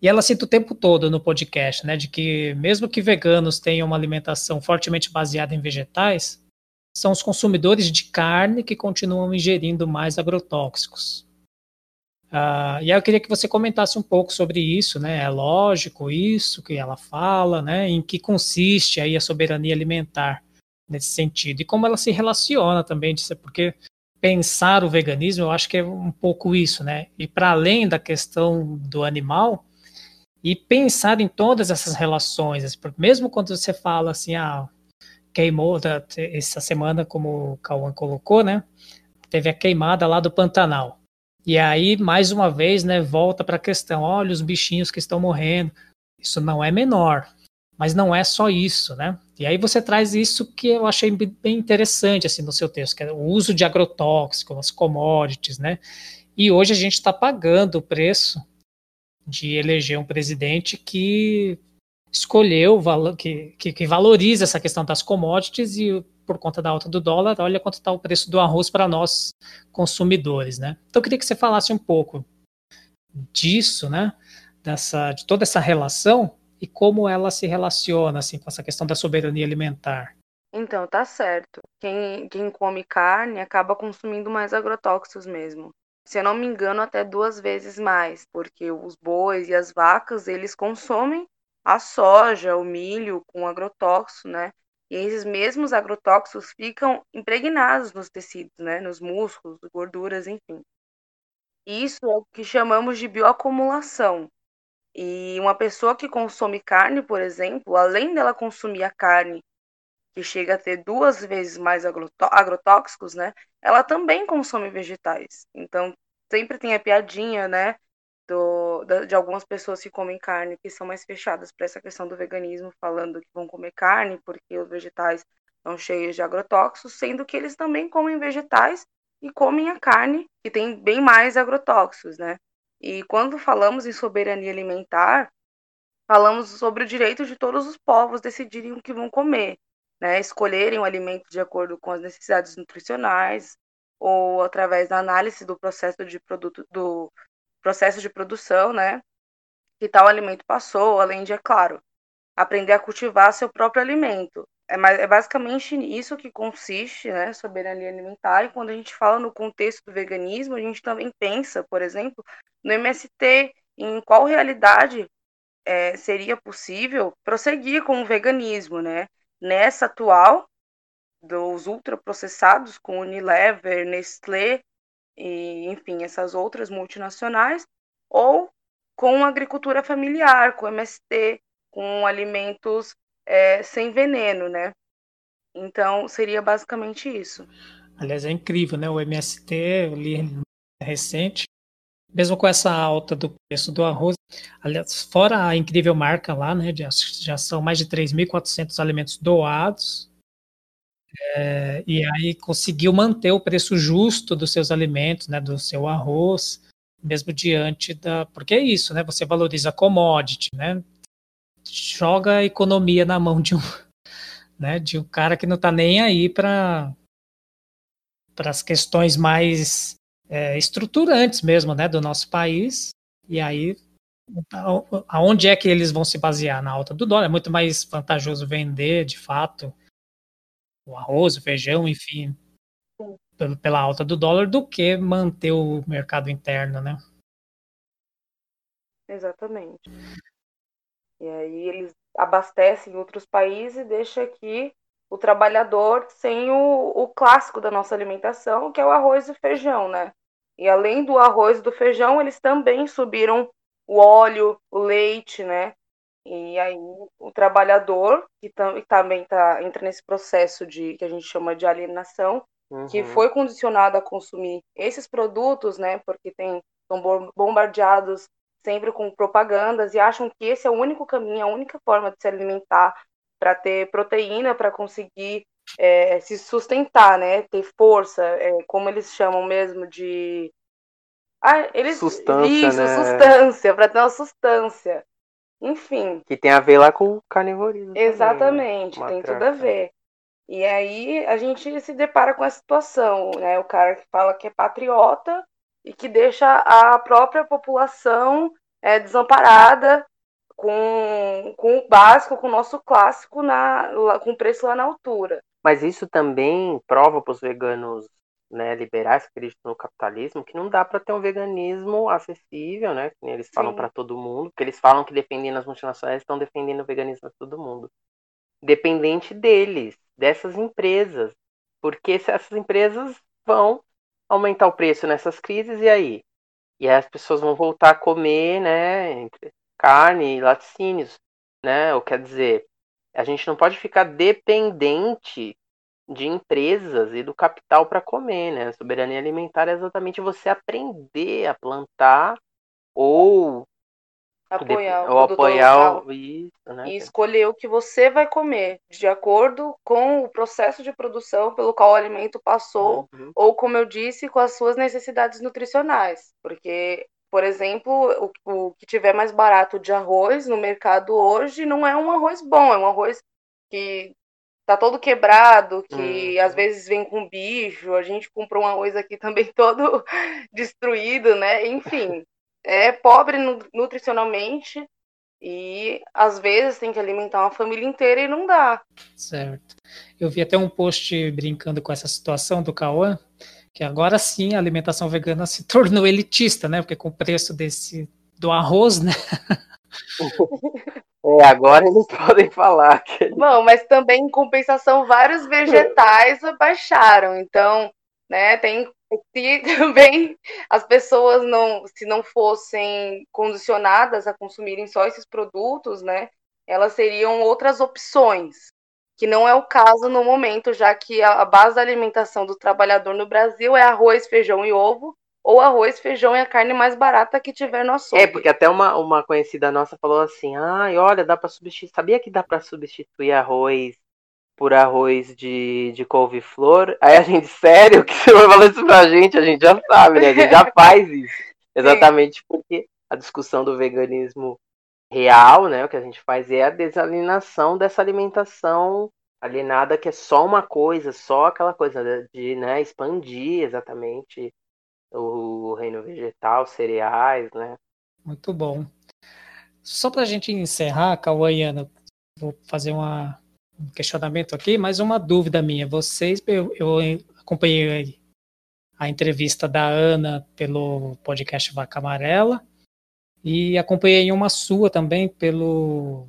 S5: E ela cita o tempo todo no podcast, né, de que mesmo que veganos tenham uma alimentação fortemente baseada em vegetais, são os consumidores de carne que continuam ingerindo mais agrotóxicos. Uh, e aí eu queria que você comentasse um pouco sobre isso, né? É lógico isso que ela fala, né? Em que consiste aí a soberania alimentar nesse sentido e como ela se relaciona também, porque pensar o veganismo, eu acho que é um pouco isso, né? E para além da questão do animal e pensar em todas essas relações, assim, mesmo quando você fala assim, ah, queimou essa semana, como o Cauã colocou, né? Teve a queimada lá do Pantanal. E aí, mais uma vez, né, volta para a questão: olha os bichinhos que estão morrendo. Isso não é menor, mas não é só isso, né? E aí você traz isso que eu achei bem interessante assim no seu texto, que é o uso de agrotóxicos, as commodities, né? E hoje a gente está pagando o preço de eleger um presidente que escolheu que, que, que valoriza essa questão das commodities e por conta da alta do dólar, olha quanto está o preço do arroz para nós consumidores, né? Então eu queria que você falasse um pouco disso, né? Dessa, de toda essa relação e como ela se relaciona assim com essa questão da soberania alimentar.
S1: Então, tá certo. Quem, quem come carne acaba consumindo mais agrotóxicos mesmo. Se eu não me engano, até duas vezes mais, porque os bois e as vacas, eles consomem a soja, o milho com agrotóxico, né? E esses mesmos agrotóxicos ficam impregnados nos tecidos, né, nos músculos, gorduras, enfim. Isso é o que chamamos de bioacumulação. E uma pessoa que consome carne, por exemplo, além dela consumir a carne, que chega a ter duas vezes mais agrotóxicos, né, ela também consome vegetais. Então, sempre tem a piadinha, né, do, de algumas pessoas que comem carne que são mais fechadas para essa questão do veganismo, falando que vão comer carne porque os vegetais estão cheios de agrotóxicos, sendo que eles também comem vegetais e comem a carne, que tem bem mais agrotóxicos, né? E quando falamos em soberania alimentar, falamos sobre o direito de todos os povos decidirem o que vão comer, né? Escolherem o alimento de acordo com as necessidades nutricionais ou através da análise do processo de produto do processo de produção, né? Que tal alimento passou, além de, é claro, aprender a cultivar seu próprio alimento. É, é basicamente isso que consiste, né, soberania alimentar. E quando a gente fala no contexto do veganismo, a gente também pensa, por exemplo, no MST, em qual realidade é, seria possível prosseguir com o veganismo, né? Nessa atual dos ultraprocessados, com Unilever, Nestlé, e, enfim, essas outras multinacionais, ou com agricultura familiar, com MST, com alimentos é, sem veneno, né? Então, seria basicamente isso.
S5: Aliás, é incrível, né? O MST, eu li recente, mesmo com essa alta do preço do arroz, aliás, fora a incrível marca lá, né? Já, já são mais de 3.400 alimentos doados, é, e aí conseguiu manter o preço justo dos seus alimentos, né, do seu arroz, mesmo diante da. Porque é isso, né? Você valoriza a commodity, né? Joga a economia na mão de um, né, de um cara que não está nem aí para para as questões mais é, estruturantes mesmo, né, do nosso país. E aí, aonde é que eles vão se basear na alta do dólar? É muito mais vantajoso vender, de fato, o arroz, o feijão, enfim, pela alta do dólar, do que manter o mercado interno, né?
S1: Exatamente. E aí eles abastecem outros países e deixam aqui o trabalhador sem o, o clássico da nossa alimentação, que é o arroz e feijão, né? E além do arroz e do feijão, eles também subiram o óleo, o leite, né? E aí o trabalhador, que tam, também tá, entra nesse processo de que a gente chama de alienação, uhum. que foi condicionado a consumir esses produtos, né? Porque tem, são bombardeados sempre com propagandas e acham que esse é o único caminho, a única forma de se alimentar para ter proteína, para conseguir é, se sustentar, né? Ter força, é, como eles chamam mesmo de. Ah, eles...
S6: Sustância,
S1: Isso,
S6: né?
S1: sustância, para ter uma sustância. Enfim.
S6: Que tem a ver lá com o carnivorismo.
S1: Exatamente,
S6: também,
S1: tem
S6: né?
S1: tudo a ver. E aí a gente se depara com essa situação, né? O cara que fala que é patriota e que deixa a própria população é, desamparada com, com o básico, com o nosso clássico, na, com o preço lá na altura.
S6: Mas isso também prova para os veganos né, liberais que acreditam no capitalismo que não dá para ter um veganismo acessível, né? Que eles falam para todo mundo, que eles falam que defendendo as multinacionais estão defendendo o veganismo para todo mundo. Dependente deles, dessas empresas, porque essas empresas vão aumentar o preço nessas crises e aí, e aí as pessoas vão voltar a comer, né? carne e laticínios, né? Ou quer dizer, a gente não pode ficar dependente de empresas e do capital para comer, né? A soberania alimentar é exatamente você aprender a plantar ou
S1: apoiar,
S6: ou apoiar o... isso, né?
S1: E escolher o que você vai comer de acordo com o processo de produção pelo qual o alimento passou, uhum. ou como eu disse, com as suas necessidades nutricionais, porque por exemplo, o, o que tiver mais barato de arroz no mercado hoje não é um arroz bom, é um arroz que tá todo quebrado, que hum. às vezes vem com bicho. A gente comprou um arroz aqui também todo destruído, né? Enfim, é pobre nutricionalmente e às vezes tem que alimentar uma família inteira e não dá.
S5: Certo. Eu vi até um post brincando com essa situação do Cauã, que agora sim a alimentação vegana se tornou elitista, né? Porque com o preço desse do arroz, né?
S6: É, agora eles podem falar. Que...
S1: Bom, mas também em compensação vários vegetais baixaram, então, né, tem se também as pessoas não, se não fossem condicionadas a consumirem só esses produtos, né, elas seriam outras opções que não é o caso no momento, já que a base da alimentação do trabalhador no Brasil é arroz, feijão e ovo, ou arroz, feijão e a carne mais barata que tiver no açougue.
S6: É, porque até uma, uma conhecida nossa falou assim, ai, olha, dá para substituir, sabia que dá para substituir arroz por arroz de, de couve-flor? Aí a gente, sério, que você vai falar isso pra gente? A gente já sabe, né? A gente já faz isso. Exatamente porque a discussão do veganismo real, né? O que a gente faz é a desalienação dessa alimentação alienada que é só uma coisa, só aquela coisa de né, expandir exatamente o reino vegetal, cereais, né?
S5: Muito bom. Só para a gente encerrar, Cauaiana, vou fazer uma, um questionamento aqui, mas uma dúvida minha. Vocês, eu, eu acompanhei a entrevista da Ana pelo podcast Vaca Amarela e acompanhei uma sua também pelo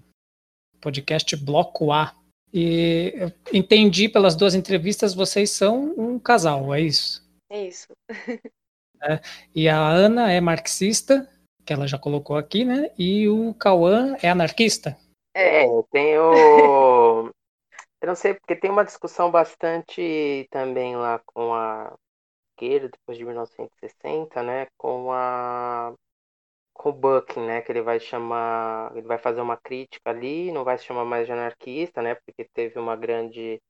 S5: podcast Bloco A. E entendi pelas duas entrevistas, vocês são um casal, é isso?
S1: É isso.
S5: é, e a Ana é marxista, que ela já colocou aqui, né? E o Cauã é anarquista.
S6: É, eu tenho. eu não sei, porque tem uma discussão bastante também lá com a esquerda, depois de 1960, né? Com a com o Bucking, né? Que ele vai chamar, ele vai fazer uma crítica ali, não vai se chamar mais de anarquista, né? Porque teve uma grande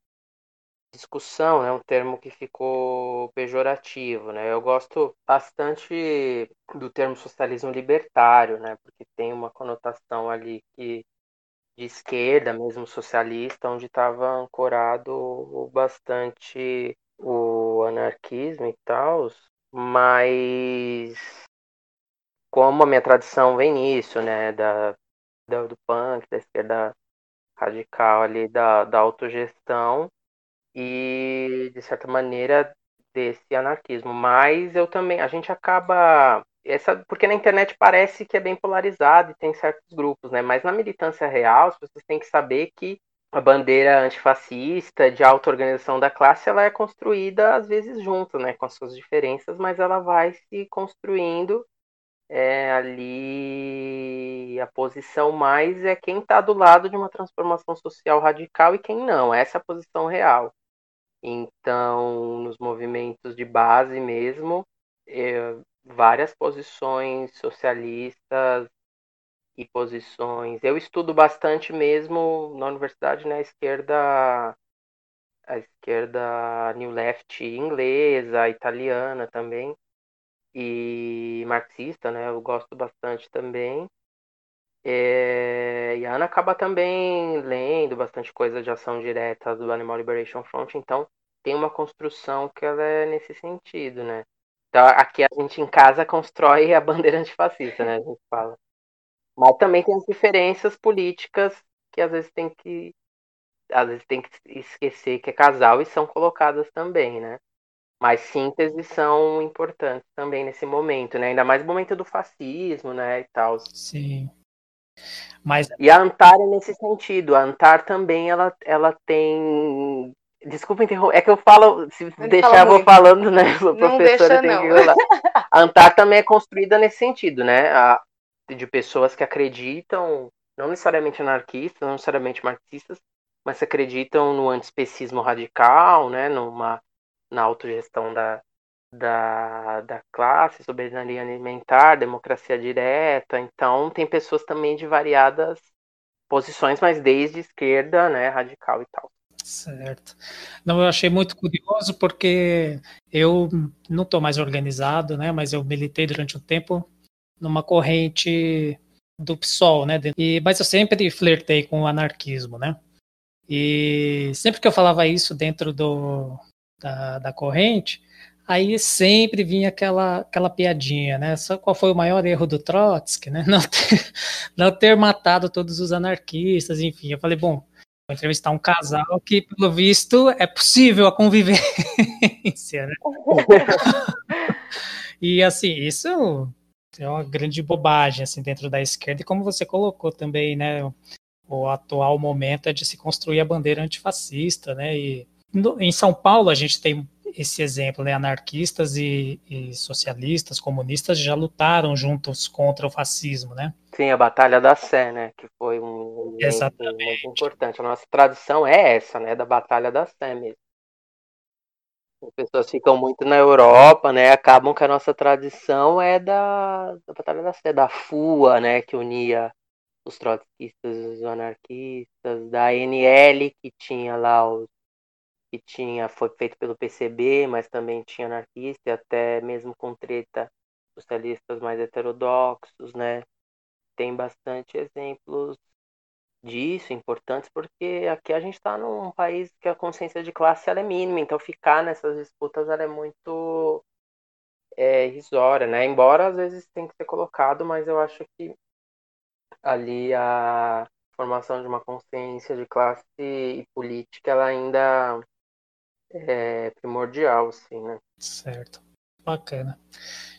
S6: discussão, né? Um termo que ficou pejorativo, né? Eu gosto bastante do termo socialismo libertário, né? Porque tem uma conotação ali que de esquerda, mesmo socialista, onde estava ancorado bastante o anarquismo e tal, mas como a minha tradição vem nisso, né, da, da do punk, da esquerda radical ali, da, da autogestão e, de certa maneira, desse anarquismo. Mas eu também, a gente acaba essa, porque na internet parece que é bem polarizado e tem certos grupos, né? Mas na militância real, vocês têm que saber que a bandeira antifascista de auto-organização da classe, ela é construída às vezes junto, né, com as suas diferenças, mas ela vai se construindo é, ali a posição mais é quem está do lado de uma transformação social radical e quem não. Essa é a posição real. Então, nos movimentos de base mesmo, é, várias posições socialistas e posições. Eu estudo bastante mesmo na universidade na né, esquerda a esquerda New Left inglesa, italiana também e marxista, né? Eu gosto bastante também. É, e a Ana acaba também lendo bastante coisa de ação direta do Animal Liberation Front, então tem uma construção que ela é nesse sentido, né? Então, aqui a gente em casa constrói a bandeira antifascista, né? A gente fala. Mas também tem as diferenças políticas que às vezes tem que às vezes tem que esquecer que é casal e são colocadas também, né? Mas sínteses são importantes também nesse momento, né? Ainda mais no momento do fascismo, né? E tal.
S5: Sim. Mas...
S6: E a Antar é nesse sentido. A Antar também ela, ela tem Desculpa interromper, é que eu falo, se não deixar, eu vou falando, né? A professora tem não. que falar. A Antar também é construída nesse sentido, né? A, de pessoas que acreditam, não necessariamente anarquistas, não necessariamente marxistas, mas que acreditam no antispecismo radical, né? Numa, na autogestão da, da, da classe, soberania alimentar, democracia direta. Então, tem pessoas também de variadas posições, mas desde esquerda, né? Radical e tal.
S5: Certo. Não, eu achei muito curioso porque eu não estou mais organizado, né? Mas eu militei durante um tempo numa corrente do PSOL, né? E, mas eu sempre flertei com o anarquismo, né? E sempre que eu falava isso dentro do, da, da corrente, aí sempre vinha aquela, aquela piadinha, né? Só qual foi o maior erro do Trotsky, né? Não ter, não ter matado todos os anarquistas, enfim. Eu falei, bom, Vou entrevistar um casal que, pelo visto, é possível a convivência, né? e assim, isso é uma grande bobagem assim dentro da esquerda e como você colocou também, né? O atual momento é de se construir a bandeira antifascista, né? E no, em São Paulo a gente tem esse exemplo, né? Anarquistas e, e, socialistas, comunistas já lutaram juntos contra o fascismo, né?
S6: Sim, a Batalha da Sé, né? Que foi um
S5: Exatamente.
S6: muito importante. A nossa tradição é essa, né? Da Batalha da Sé mesmo. As pessoas ficam muito na Europa, né? Acabam que a nossa tradição é da, da Batalha da Sé, da FUA, né? Que unia os trotskistas e os anarquistas, da NL, que tinha lá os que tinha foi feito pelo PCB, mas também tinha anarquista e até mesmo com treta socialistas mais heterodoxos, né? Tem bastante exemplos disso, importantes, porque aqui a gente está num país que a consciência de classe é mínima, então ficar nessas disputas é muito é, irrisória, né? Embora às vezes tenha que ser colocado, mas eu acho que ali a formação de uma consciência de classe e política ela ainda é primordial, assim, né?
S5: Certo. Bacana.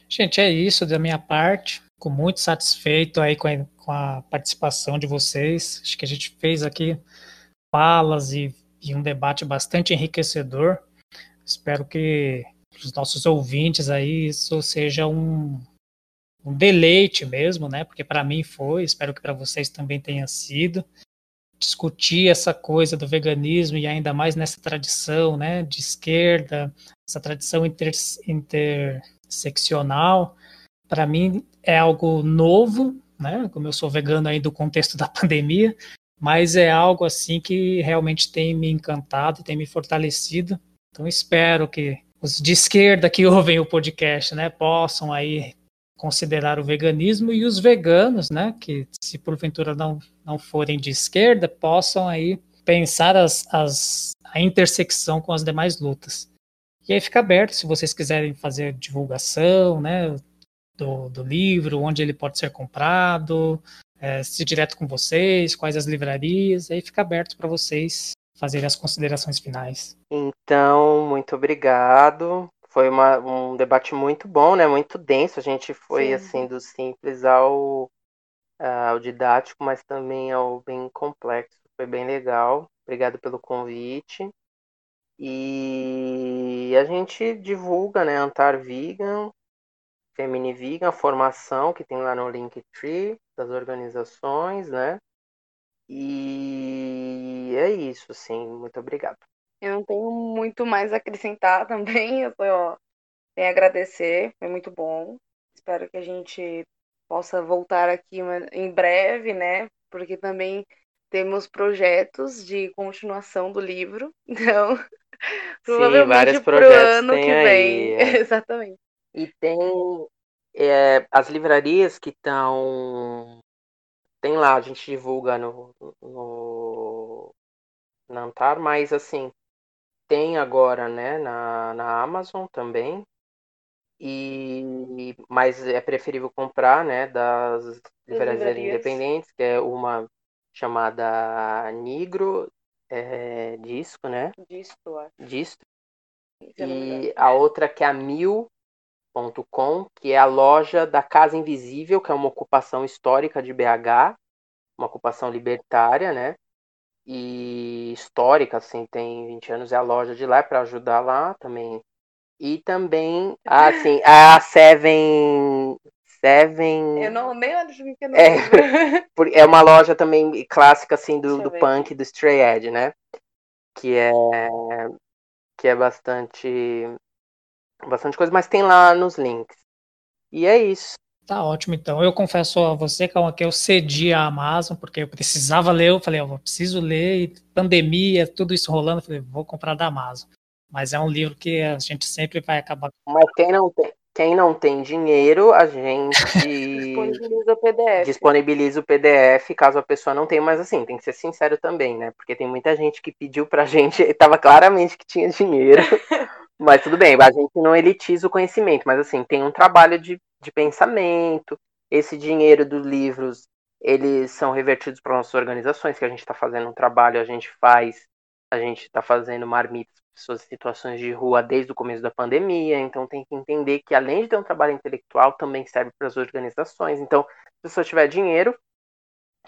S5: Gente, é isso da minha parte. Fico muito satisfeito aí com a, com a participação de vocês. Acho que a gente fez aqui falas e, e um debate bastante enriquecedor. Espero que os nossos ouvintes aí isso seja um, um deleite mesmo, né? Porque para mim foi, espero que para vocês também tenha sido discutir essa coisa do veganismo e ainda mais nessa tradição né, de esquerda, essa tradição inter, interseccional, para mim é algo novo, né, como eu sou vegano aí do contexto da pandemia, mas é algo assim que realmente tem me encantado, tem me fortalecido. Então espero que os de esquerda que ouvem o podcast, né, possam aí considerar o veganismo e os veganos, né, que se porventura não, não forem de esquerda, possam aí pensar as, as, a intersecção com as demais lutas. E aí fica aberto se vocês quiserem fazer divulgação, né, do, do livro, onde ele pode ser comprado, é, se direto com vocês, quais as livrarias, aí fica aberto para vocês fazerem as considerações finais.
S6: Então, muito obrigado. Foi uma, um debate muito bom, né? Muito denso. A gente foi
S1: Sim.
S6: assim do simples ao, ao didático, mas também ao bem complexo. Foi bem legal. Obrigado pelo convite. E a gente divulga, né? Antar Vegan, Femini Vegan, a formação que tem lá no Linktree das organizações, né? E é isso, assim. Muito obrigado.
S1: Eu não tenho muito mais a acrescentar também. Eu só tenho a agradecer, foi muito bom. Espero que a gente possa voltar aqui em breve, né? Porque também temos projetos de continuação do livro. Então, provavelmente
S6: vários
S1: pro
S6: projetos
S1: ano
S6: tem
S1: que
S6: aí,
S1: vem.
S6: é.
S1: Exatamente.
S6: E tem é, as livrarias que estão. Tem lá, a gente divulga no, no, na Antar, mas assim, tem agora, né, na, na Amazon também. E, mas é preferível comprar, né, das livrarias independentes, que é uma chamada Nigro é, Disco, né?
S1: Disso, eu acho. Me engano.
S6: E a outra que é a Mil.com, que é a loja da Casa Invisível, que é uma ocupação histórica de BH, uma ocupação libertária, né? E histórica, assim, tem 20 anos, é a loja de lá, é para ajudar lá também. E também, assim, a Seven. Seven.
S1: Eu não, nem mim que eu não
S6: É. É uma loja também clássica, assim, do, do punk, do Stray Edge, né? Que é, que é bastante, bastante coisa, mas tem lá nos links. E é isso.
S5: Tá ótimo, então. Eu confesso a você, Calma, que eu cedi a Amazon, porque eu precisava ler. Eu falei, ó, eu preciso ler, e pandemia, tudo isso rolando. Eu falei, vou comprar da Amazon. Mas é um livro que a gente sempre vai acabar.
S6: Mas quem não tem, quem não tem dinheiro, a gente
S1: Disponibiliza o PDF.
S6: disponibiliza o PDF, caso a pessoa não tenha, mas assim, tem que ser sincero também, né? Porque tem muita gente que pediu pra gente, e tava claramente que tinha dinheiro. Mas tudo bem, a gente não elitiza o conhecimento, mas assim, tem um trabalho de, de pensamento. Esse dinheiro dos livros, eles são revertidos para nossas organizações, que a gente está fazendo um trabalho, a gente faz, a gente está fazendo marmitas para pessoas em situações de rua desde o começo da pandemia, então tem que entender que além de ter um trabalho intelectual, também serve para as organizações. Então, se pessoa tiver dinheiro,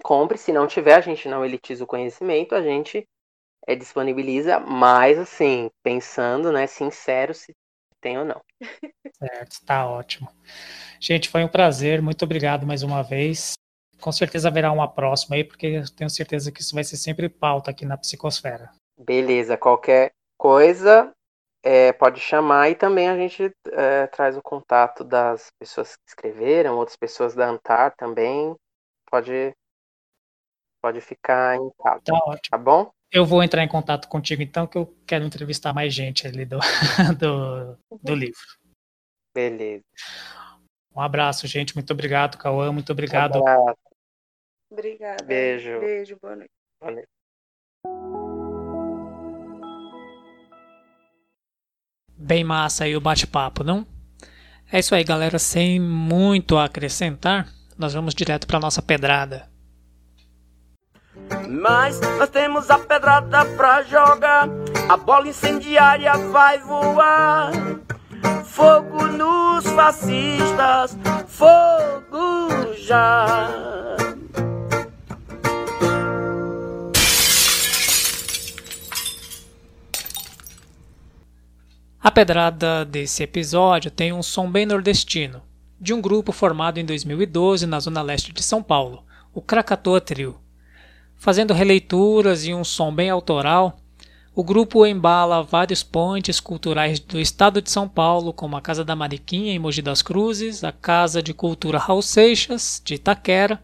S6: compre, se não tiver, a gente não elitiza o conhecimento, a gente é, disponibiliza, mas assim, pensando, né, sincero se tem ou não.
S5: Certo, tá ótimo. Gente, foi um prazer. Muito obrigado mais uma vez. Com certeza haverá uma próxima aí, porque eu tenho certeza que isso vai ser sempre pauta aqui na Psicosfera.
S6: Beleza, qualquer coisa é, pode chamar e também a gente é, traz o contato das pessoas que escreveram, outras pessoas da Antar também. Pode, pode ficar em casa,
S5: Tá ótimo.
S6: tá bom?
S5: Eu vou entrar em contato contigo então, que eu quero entrevistar mais gente ali do, do, do livro.
S6: Beleza.
S5: Um abraço, gente. Muito obrigado, Cauã. Muito obrigado.
S6: Abraço.
S1: Obrigada.
S6: Beijo.
S1: Beijo, boa noite.
S6: Valeu.
S5: Bem massa aí o bate-papo, não? É isso aí, galera. Sem muito a acrescentar, nós vamos direto para nossa pedrada.
S7: Mas nós temos a pedrada pra jogar. A bola incendiária vai voar. Fogo nos fascistas, fogo já.
S5: A pedrada desse episódio tem um som bem nordestino, de um grupo formado em 2012 na zona leste de São Paulo, o Krakatoa Trio. Fazendo releituras e um som bem autoral, o grupo embala vários pontes culturais do estado de São Paulo, como a Casa da Mariquinha em Mogi das Cruzes, a Casa de Cultura Raul Seixas, de Itaquera,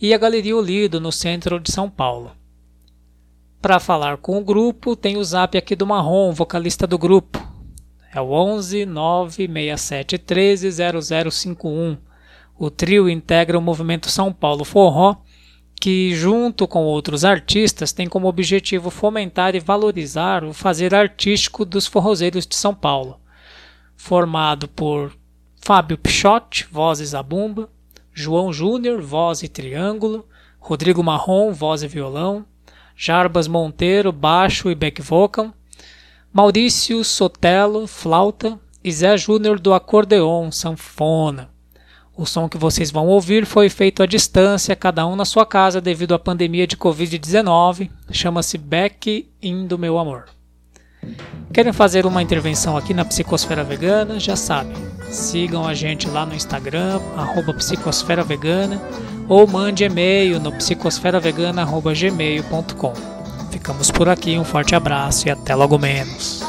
S5: e a Galeria Olido, no centro de São Paulo. Para falar com o grupo, tem o zap aqui do Marrom, vocalista do grupo. É o 11 967 13 0051. O trio integra o movimento São Paulo Forró, que, junto com outros artistas, tem como objetivo fomentar e valorizar o fazer artístico dos forrozeiros de São Paulo. Formado por Fábio Pichotti, vozes a bumba, João Júnior, voz e triângulo, Rodrigo Marrom, voz e violão, Jarbas Monteiro, baixo e back vocal, Maurício Sotelo, flauta e Zé Júnior do acordeon, sanfona. O som que vocês vão ouvir foi feito à distância, cada um na sua casa devido à pandemia de Covid-19. Chama-se Back in do Meu Amor. Querem fazer uma intervenção aqui na Psicosfera Vegana? Já sabem. Sigam a gente lá no Instagram, arroba Psicosfera Vegana, ou mande e-mail no psicosferavegana.gmail.com. Ficamos por aqui, um forte abraço e até logo menos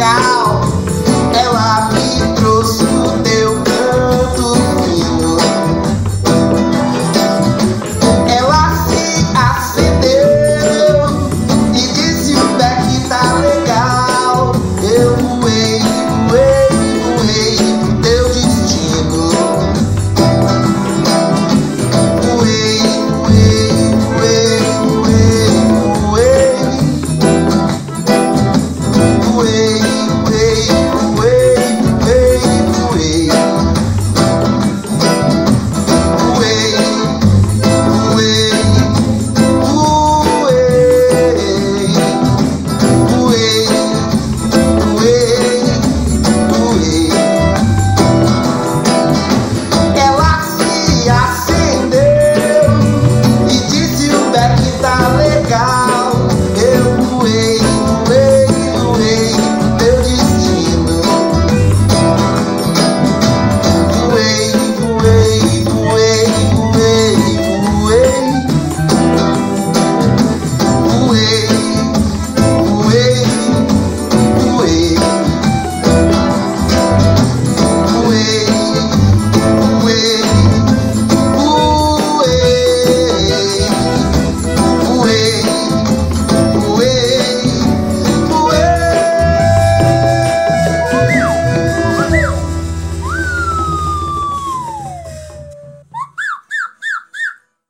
S5: legal. Ela me